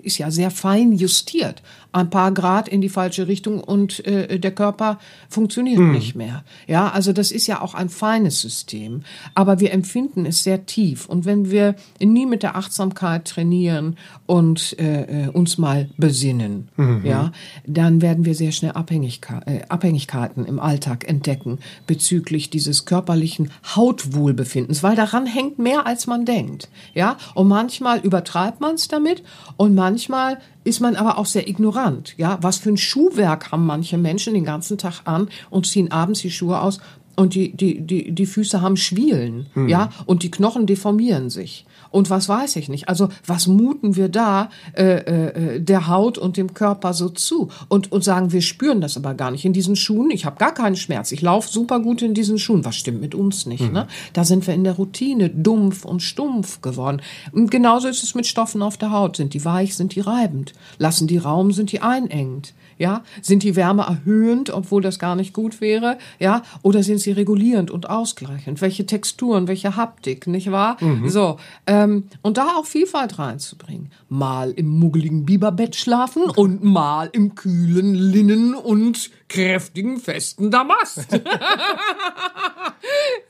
ist ja sehr fein justiert, ein paar Grad in die falsche Richtung und äh, der Körper funktioniert nicht mehr. Ja, also das ist ja auch ein feines System, aber wir empfinden es sehr tief. Und wenn wir nie mit der Achtsamkeit trainieren und äh, äh, uns mal besinnen, ja, dann werden wir sehr schnell Abhängigke äh, Abhängigkeiten im Alltag entdecken bezüglich dieses körperlichen Hautwohlbefindens, weil daran hängt mehr als man denkt, ja. Und manchmal übertreibt man es damit und manchmal ist man aber auch sehr ignorant, ja. Was für ein Schuhwerk haben manche Menschen den ganzen Tag an und ziehen abends die Schuhe aus und die, die, die, die Füße haben Schwielen, ja, und die Knochen deformieren sich. Und was weiß ich nicht. Also was muten wir da äh, äh, der Haut und dem Körper so zu und, und sagen, wir spüren das aber gar nicht. In diesen Schuhen, ich habe gar keinen Schmerz, ich laufe super gut in diesen Schuhen. Was stimmt mit uns nicht? Ne? Da sind wir in der Routine dumpf und stumpf geworden. Und genauso ist es mit Stoffen auf der Haut. Sind die weich, sind die reibend? Lassen die Raum, sind die einengend? Ja, sind die Wärme erhöhend, obwohl das gar nicht gut wäre? Ja, oder sind sie regulierend und ausgleichend? Welche Texturen, welche Haptik, nicht wahr? So, ähm, und da auch Vielfalt reinzubringen. Mal im muggeligen Biberbett schlafen und mal im kühlen Linnen und kräftigen, festen Damast. [LAUGHS] [LAUGHS]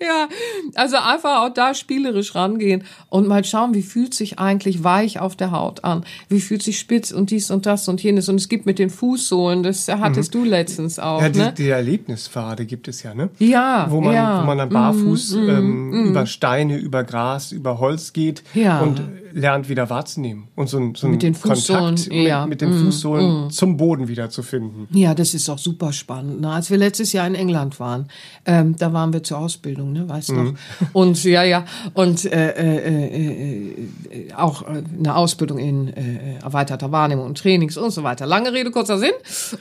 ja, also einfach auch da spielerisch rangehen und mal schauen, wie fühlt sich eigentlich weich auf der Haut an? Wie fühlt sich spitz und dies und das und jenes? Und es gibt mit den Fußsohlen, das hattest du letztens auch, Ja, die, ne? die Erlebnispfade gibt es ja, ne? Ja, Wo man, ja. wo man dann barfuß ähm, über Steine, über Gras, über Holz geht Ja. und lernt wieder wahrzunehmen und so, ein- so einen Kontakt mit, mit den Fußsohlen zum Boden wieder zu finden. Ja, das ist auch super spannend. Ne? Als wir letztes Jahr in England waren, ähm, da waren wir zur Ausbildung, ne, weißt du noch? Und ja, ja, und äh, äh, äh, äh, auch äh, eine Ausbildung in äh, erweiterter Wahrnehmung und Trainings und so weiter. Lange Rede, kurzer Sinn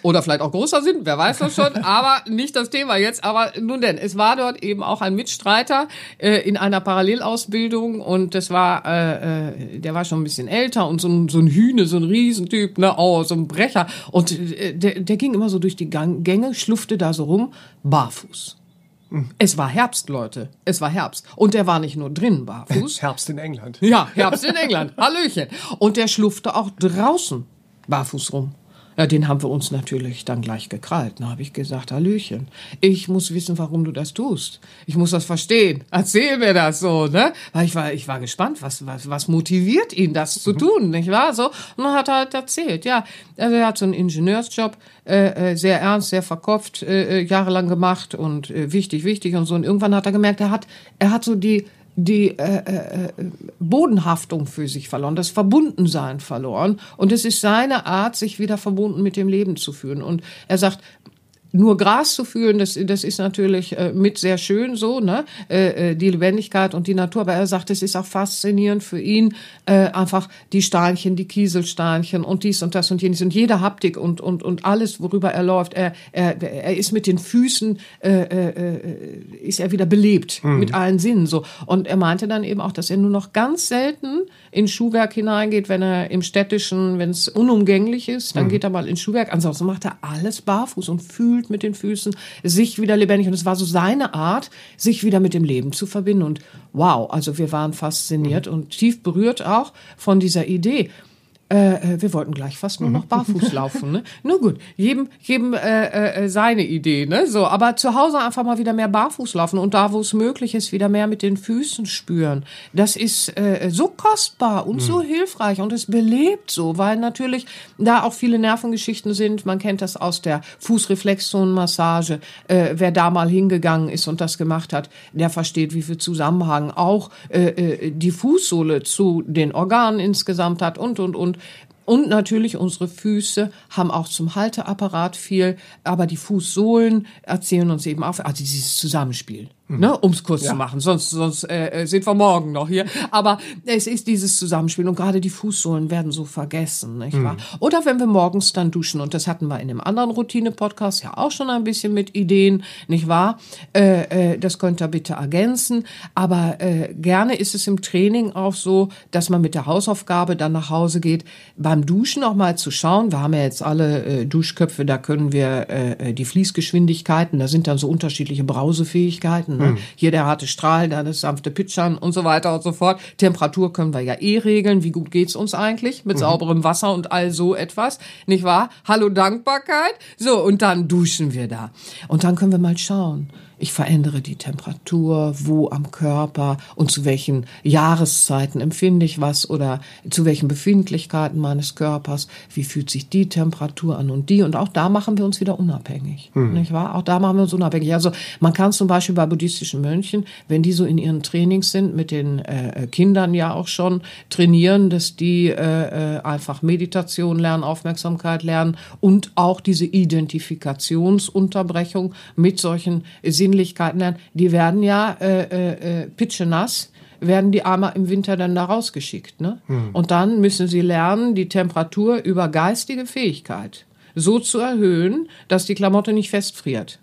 oder vielleicht auch großer Sinn, wer weiß das schon, [LAUGHS] aber nicht das Thema jetzt. Aber nun denn, es war dort eben auch ein Mitstreiter in einer Parallelausbildung und das war, äh, der war schon ein bisschen älter und so ein, so ein Hühne, so ein Riesentyp, ne, oh, so ein Brecher. Und äh, der, der ging immer so durch die Gang, Gänge, schlufte da so rum, barfuß. Es war Herbst, Leute. Es war Herbst. Und der war nicht nur drin barfuß. [LAUGHS] Herbst in England. Ja, Herbst in England. Hallöchen. Und der schlufte auch draußen barfuß rum. Ja, den haben wir uns natürlich dann gleich gekrallt. Da habe ich gesagt, Hallöchen, ich muss wissen, warum du das tust. Ich muss das verstehen. Erzähl mir das so, ne? Weil ich war, ich war gespannt, was, was, was motiviert ihn, das zu tun, nicht wahr? So. Und dann hat er halt erzählt, ja. Also er hat so einen Ingenieursjob, äh, äh, sehr ernst, sehr verkopft, äh, äh, jahrelang gemacht und äh, wichtig, wichtig und so. Und irgendwann hat er gemerkt, er hat, er hat so die, die äh, äh, Bodenhaftung für sich verloren, das Verbundensein verloren. Und es ist seine Art, sich wieder verbunden mit dem Leben zu fühlen. Und er sagt, nur Gras zu fühlen, das, das ist natürlich äh, mit sehr schön so, ne? Äh, äh, die Lebendigkeit und die Natur. Aber er sagt, es ist auch faszinierend für ihn, äh, einfach die Steinchen, die Kieselsteinchen und dies und das und jenes und jede Haptik und, und, und alles, worüber er läuft. Er, er, er ist mit den Füßen, äh, äh, ist er wieder belebt, mit allen Sinnen so. Und er meinte dann eben auch, dass er nur noch ganz selten in Schuhwerk hineingeht, wenn er im städtischen, wenn es unumgänglich ist, dann geht er mal ins Schuhwerk. Ansonsten macht er alles barfuß und fühlt mit den Füßen sich wieder lebendig. Und es war so seine Art, sich wieder mit dem Leben zu verbinden. Und wow, also wir waren fasziniert und tief berührt auch von dieser Idee. Äh, äh, wir wollten gleich fast nur noch barfuß [LAUGHS] laufen. Ne? Nur gut, jedem, jedem äh, äh, seine Idee. Ne? So, aber zu Hause einfach mal wieder mehr barfuß laufen und da, wo es möglich ist, wieder mehr mit den Füßen spüren. Das ist äh, so kostbar und so hilfreich und es belebt so, weil natürlich da auch viele Nervengeschichten sind. Man kennt das aus der Fußreflexzonenmassage. Äh, wer da mal hingegangen ist und das gemacht hat, der versteht, wie viel Zusammenhang auch äh, äh, die Fußsohle zu den Organen insgesamt hat und und und. Und natürlich unsere Füße haben auch zum Halteapparat viel, aber die Fußsohlen erzählen uns eben auch, also dieses Zusammenspiel. Ne, um es kurz zu machen, sonst, sonst äh, äh, sind wir morgen noch hier. Aber es ist dieses Zusammenspiel und gerade die Fußsohlen werden so vergessen, nicht wahr? Oder wenn wir morgens dann duschen und das hatten wir in einem anderen Routine-Podcast ja auch schon ein bisschen mit Ideen, nicht wahr? Äh, äh, das könnt ihr bitte ergänzen. Aber äh, gerne ist es im Training auch so, dass man mit der Hausaufgabe dann nach Hause geht, beim Duschen auch mal zu schauen. Wir haben ja jetzt alle äh, Duschköpfe, da können wir äh, die Fließgeschwindigkeiten, da sind dann so unterschiedliche Brausefähigkeiten. Ne? Hier der harte Strahl, da das sanfte Pitchern und so weiter und so fort. Temperatur können wir ja eh regeln. Wie gut geht's uns eigentlich mit sauberem Wasser und all so etwas, nicht wahr? Hallo Dankbarkeit. So, und dann duschen wir da. Und dann können wir mal schauen. Ich verändere die Temperatur, wo am Körper und zu welchen Jahreszeiten empfinde ich was oder zu welchen Befindlichkeiten meines Körpers. Wie fühlt sich die Temperatur an und die? Und auch da machen wir uns wieder unabhängig, nicht wahr? Auch da machen wir uns unabhängig. Also man kann zum Beispiel bei buddhistischen Mönchen, wenn die so in ihren Trainings sind, mit den äh, Kindern ja auch schon trainieren, dass die äh, äh, einfach Meditation lernen, Aufmerksamkeit lernen und auch diese Identifikationsunterbrechung mit solchen sehr Sinnlichkeiten lernen, die werden ja äh, äh, äh, pitschenass werden die Arme im Winter dann da rausgeschickt. Ne? Hm. Und dann müssen sie lernen, die Temperatur über geistige Fähigkeit so zu erhöhen, dass die Klamotte nicht festfriert.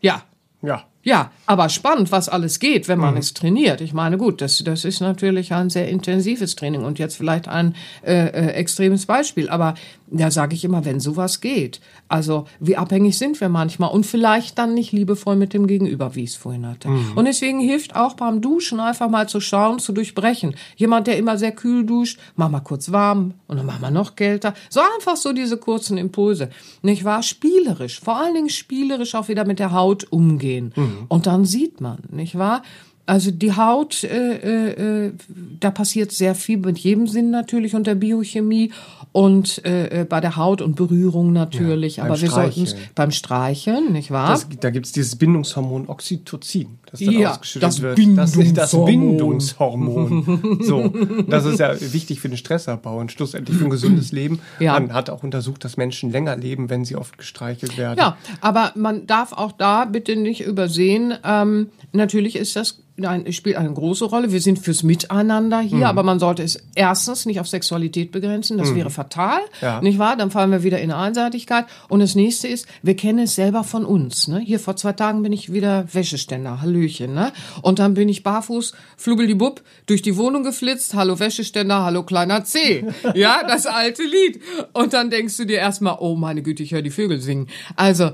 Ja. Ja. Ja, aber spannend, was alles geht, wenn man mhm. es trainiert. Ich meine, gut, das, das ist natürlich ein sehr intensives Training und jetzt vielleicht ein äh, äh, extremes Beispiel. Aber da sage ich immer, wenn sowas geht, also wie abhängig sind wir manchmal und vielleicht dann nicht liebevoll mit dem Gegenüber, wie ich es vorhin hatte. Mhm. Und deswegen hilft auch beim Duschen einfach mal zu schauen, zu durchbrechen. Jemand, der immer sehr kühl duscht, mach mal kurz warm und dann mach mal noch kälter. So einfach so diese kurzen Impulse. Nicht wahr? Spielerisch, vor allen Dingen spielerisch auch wieder mit der Haut umgehen. Mhm. Und dann sieht man, nicht wahr? Also die Haut, äh, äh, äh, da passiert sehr viel mit jedem Sinn natürlich und der Biochemie und äh, äh bei der Haut und Berührung natürlich. Ja, Aber wir sollten es beim Streicheln, nicht wahr? Das, da gibt's dieses Bindungshormon Oxytocin, das dann ja, ausgeschüttet das wird. Bindungshormon. Das, das Bindungshormon. so, das ist ja wichtig für den Stressabbau und schlussendlich für ein gesundes Leben. Ja. Man hat auch untersucht, dass Menschen länger leben, wenn sie oft gestreichelt werden. Ja, aber man darf auch da bitte nicht übersehen. Ähm, natürlich ist das Nein, es spielt eine große Rolle. Wir sind fürs Miteinander hier, mhm. aber man sollte es erstens nicht auf Sexualität begrenzen. Das mhm. wäre fatal, ja. nicht wahr? Dann fallen wir wieder in Einseitigkeit. Und das nächste ist, wir kennen es selber von uns. Ne? Hier vor zwei Tagen bin ich wieder Wäscheständer, Hallöchen. Ne? Und dann bin ich barfuß, flubbeldibubb, durch die Wohnung geflitzt. Hallo Wäscheständer, hallo kleiner C. [LAUGHS] Ja, das alte Lied. Und dann denkst du dir erstmal, oh meine Güte, ich höre die Vögel singen. Also,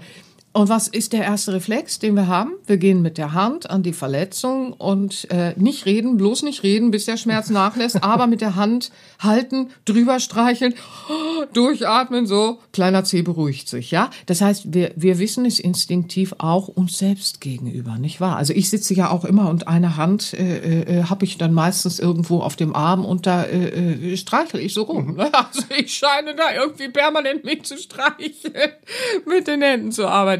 und was ist der erste Reflex, den wir haben? Wir gehen mit der Hand an die Verletzung und äh, nicht reden, bloß nicht reden, bis der Schmerz [LAUGHS] nachlässt, aber mit der Hand halten, drüber streicheln, durchatmen, so. Kleiner C beruhigt sich, ja? Das heißt, wir, wir wissen es instinktiv auch uns selbst gegenüber, nicht wahr? Also ich sitze ja auch immer und eine Hand äh, äh, habe ich dann meistens irgendwo auf dem Arm und da äh, äh, streichle ich so rum. Ne? [LAUGHS] Also ich scheine da irgendwie permanent mit zu streicheln, mit den Händen zu arbeiten.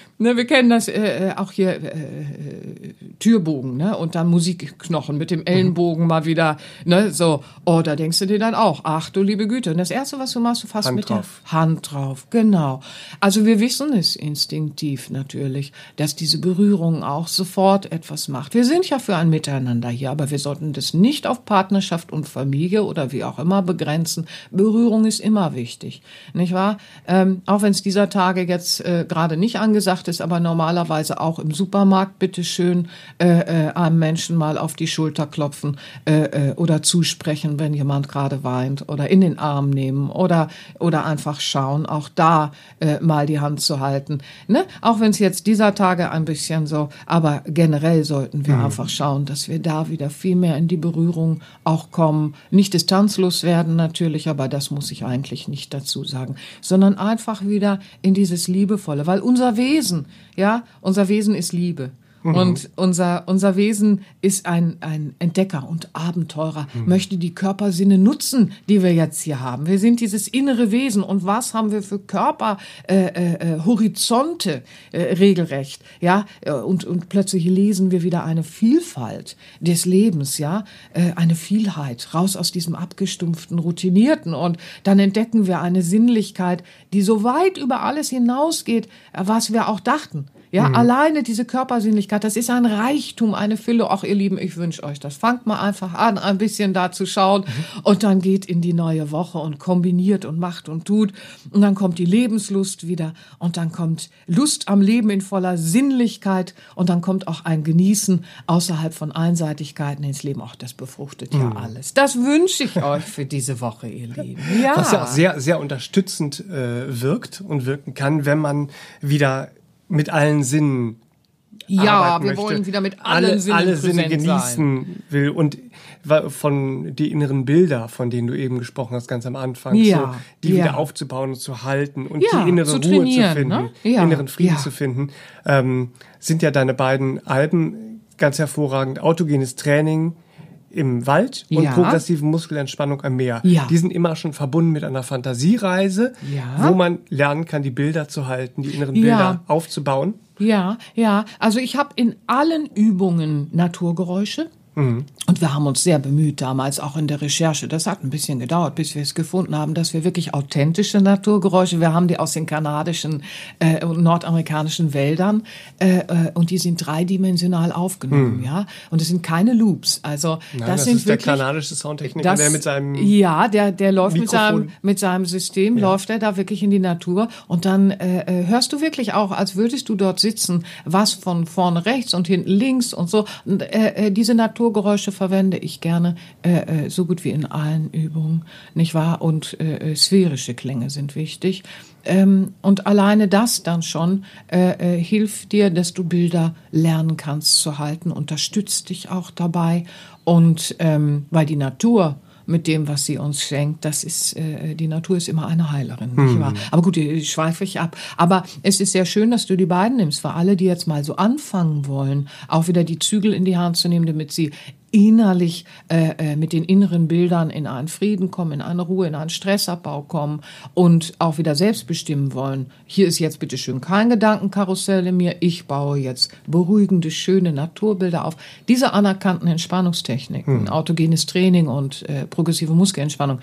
Ne, wir kennen das äh, äh, auch hier, äh, äh, Türbogen, ne? Und dann Musikknochen mit dem Ellenbogen mal wieder, ne? So, oh, da denkst du dir dann auch, ach du liebe Güte. Und das Erste, was du machst, du fasst Hand mit drauf. der Hand drauf. Genau. Also wir wissen es instinktiv natürlich, dass diese Berührung auch sofort etwas macht. Wir sind ja für ein Miteinander hier, aber wir sollten das nicht auf Partnerschaft und Familie oder wie auch immer begrenzen. Berührung ist immer wichtig, nicht wahr? Ähm, auch wenn es dieser Tage jetzt äh, gerade nicht angesagt ist, es aber normalerweise auch im Supermarkt bitteschön äh, äh, einem Menschen mal auf die Schulter klopfen äh, äh, oder zusprechen, wenn jemand gerade weint oder in den Arm nehmen oder, oder einfach schauen, auch da äh, mal die Hand zu halten. Ne? Auch wenn es jetzt dieser Tage ein bisschen so, aber generell sollten wir mhm. einfach schauen, dass wir da wieder viel mehr in die Berührung auch kommen. Nicht distanzlos werden natürlich, aber das muss ich eigentlich nicht dazu sagen, sondern einfach wieder in dieses Liebevolle, weil unser Wesen ja, unser Wesen ist Liebe. Mhm. Und unser, unser Wesen ist ein, ein Entdecker und Abenteurer, mhm. möchte die Körpersinne nutzen, die wir jetzt hier haben. Wir sind dieses innere Wesen. Und was haben wir für Körperhorizonte äh, äh, äh, regelrecht? Ja, äh, und, und plötzlich lesen wir wieder eine Vielfalt des Lebens, ja, äh, eine Vielheit, raus aus diesem abgestumpften, routinierten. Und dann entdecken wir eine Sinnlichkeit, die so weit über alles hinausgeht, was wir auch dachten. Ja, mhm. alleine diese Körpersinnlichkeit, das ist ein Reichtum, eine Fülle. Ach, ihr Lieben, ich wünsche euch das. Fangt mal einfach an, ein bisschen da zu schauen mhm. und dann geht in die neue Woche und kombiniert und macht und tut. Und dann kommt die Lebenslust wieder und dann kommt Lust am Leben in voller Sinnlichkeit und dann kommt auch ein Genießen außerhalb von Einseitigkeiten ins Leben. Auch das befruchtet mhm. ja alles. Das wünsche ich euch für diese Woche, ihr Lieben. Ja. Was ja auch sehr, sehr unterstützend äh, wirkt und wirken kann, wenn man wieder mit allen Sinnen ja, wir möchte, wollen wieder mit allen alle, Sinnen, alle Sinne genießen sein. will und von die inneren Bilder, von denen du eben gesprochen hast, ganz am Anfang, ja, so, die ja. wieder aufzubauen und zu halten und ja, die innere Ruhe zu ne? finden, ne? inneren Frieden zu finden, ähm, sind ja deine beiden Alben ganz hervorragend. Autogenes Training, im Wald und ja. progressive Muskelentspannung am Meer. Ja. Die sind immer schon verbunden mit einer Fantasiereise, ja. wo man lernen kann, die Bilder zu halten, die inneren Bilder aufzubauen. Ja, ja. Also ich habe in allen Übungen Naturgeräusche. Und wir haben uns sehr bemüht damals, auch in der Recherche. Das hat ein bisschen gedauert, bis wir es gefunden haben, dass wir wirklich authentische Naturgeräusche, wir haben die aus den kanadischen äh, und nordamerikanischen Wäldern äh, äh, und die sind dreidimensional aufgenommen, mhm. ja. Und es sind keine Loops. Also Nein, das, das sind ist wirklich, der kanadische Soundtechniker, das, der mit seinem ja, der der läuft mit Mikrofon. seinem mit seinem System Ja. läuft er da wirklich in die Natur und dann äh, äh, hörst du wirklich auch, als würdest du dort sitzen, was von vorne rechts und hinten links und so. Und, äh, äh, diese Naturgeräusche verwende ich gerne äh, äh, so gut wie in allen Übungen, nicht wahr? Und äh, äh, sphärische Klänge sind wichtig. Ähm, und alleine das dann schon äh, äh, hilft dir, dass du Bilder lernen kannst zu halten, unterstützt dich auch dabei. Und ähm, weil die Natur mit dem, was sie uns schenkt, das ist, äh, die Natur ist immer eine Heilerin, nicht wahr? Aber gut, die schweife ich ab. Aber es ist sehr schön, dass du die beiden nimmst, für alle, die jetzt mal so anfangen wollen, auch wieder die Zügel in die Hand zu nehmen, damit sie innerlich äh, äh, mit den inneren Bildern in einen Frieden kommen, in eine Ruhe, in einen Stressabbau kommen und auch wieder selbst bestimmen wollen. Hier ist jetzt bitte schön kein Gedankenkarussell in mir. Ich baue jetzt beruhigende, schöne Naturbilder auf. Diese anerkannten Entspannungstechniken, autogenes Training und äh, progressive Muskelentspannung,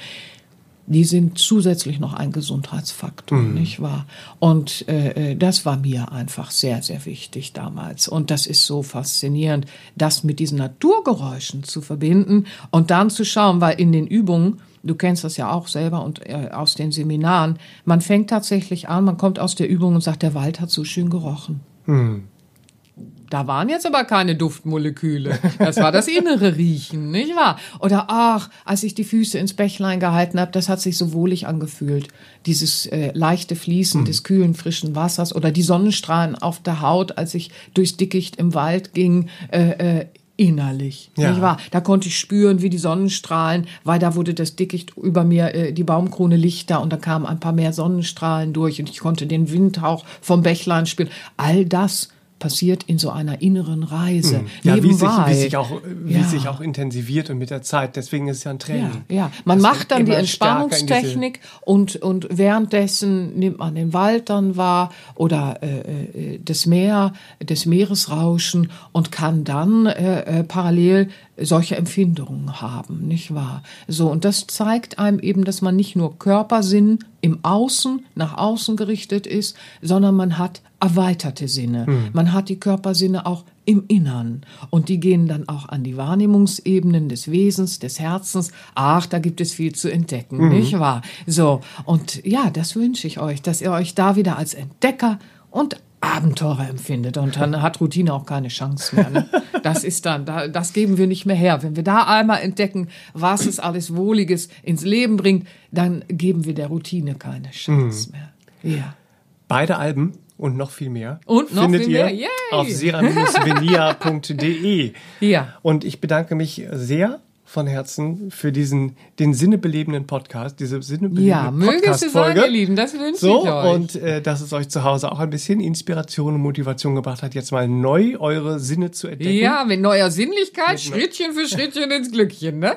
die sind zusätzlich noch ein Gesundheitsfaktor, nicht wahr? Und äh, äh, das war mir einfach sehr, sehr wichtig damals. Und das ist so faszinierend, das mit diesen Naturgeräuschen zu verbinden und dann zu schauen, weil in den Übungen, du kennst das ja auch selber und äh, aus den Seminaren, man fängt tatsächlich an, man kommt aus der Übung und sagt, der Wald hat so schön gerochen. Da waren jetzt aber keine Duftmoleküle. Das war das innere Riechen, nicht wahr? Oder ach, als ich die Füße ins Bächlein gehalten habe, das hat sich so wohlig angefühlt. Dieses äh, leichte Fließen des kühlen, frischen Wassers oder die Sonnenstrahlen auf der Haut, als ich durchs Dickicht im Wald ging, äh, äh, innerlich, Ja. nicht wahr? Da konnte ich spüren, wie die Sonnenstrahlen, weil da wurde das Dickicht über mir, äh, die Baumkrone lichter und da kamen ein paar mehr Sonnenstrahlen durch und ich konnte den Windhauch vom Bächlein spüren. All das passiert in so einer inneren Reise. ja, wie sich, wie sich auch wie Ja. sich auch intensiviert und mit der Zeit. Deswegen ist es ja ein Training. Ja, ja. man Das macht dann die Entspannungstechnik und, und währenddessen nimmt man den Wald dann wahr oder äh, äh, das Meer, das Meeresrauschen und kann dann äh, äh, parallel solche Empfindungen haben, nicht wahr? So, und das zeigt einem eben, dass man nicht nur Körpersinn im Außen, nach außen gerichtet ist, sondern man hat erweiterte Sinne. Man hat die Körpersinne auch im Innern. Und die gehen dann auch an die Wahrnehmungsebenen des Wesens, des Herzens. Ach, da gibt es viel zu entdecken, nicht wahr? So. Und ja, das wünsche ich euch, dass ihr euch da wieder als Entdecker und Abenteurer empfindet. Und dann hat Routine auch keine Chance mehr. Ne? [LAUGHS] Das ist dann, da, das geben wir nicht mehr her. Wenn wir da einmal entdecken, was es alles Wohliges ins Leben bringt, dann geben wir der Routine keine Chance mehr. Ja. Beide Alben und noch viel mehr Und noch findet viel ihr mehr. Yay! auf sera-venia.de. [LAUGHS] Ja. Und ich bedanke mich sehr von Herzen für diesen den sinnebelebenden Podcast, diese sinnebelebende Ja, möge es sein, ihr Lieben, das wünsche So, ich euch. und äh, dass es euch zu Hause auch ein bisschen Inspiration und Motivation gebracht hat, jetzt mal neu eure Sinne zu entdecken. Ja, mit neuer Sinnlichkeit, Schrittchen für Schrittchen ins Glückchen, ne?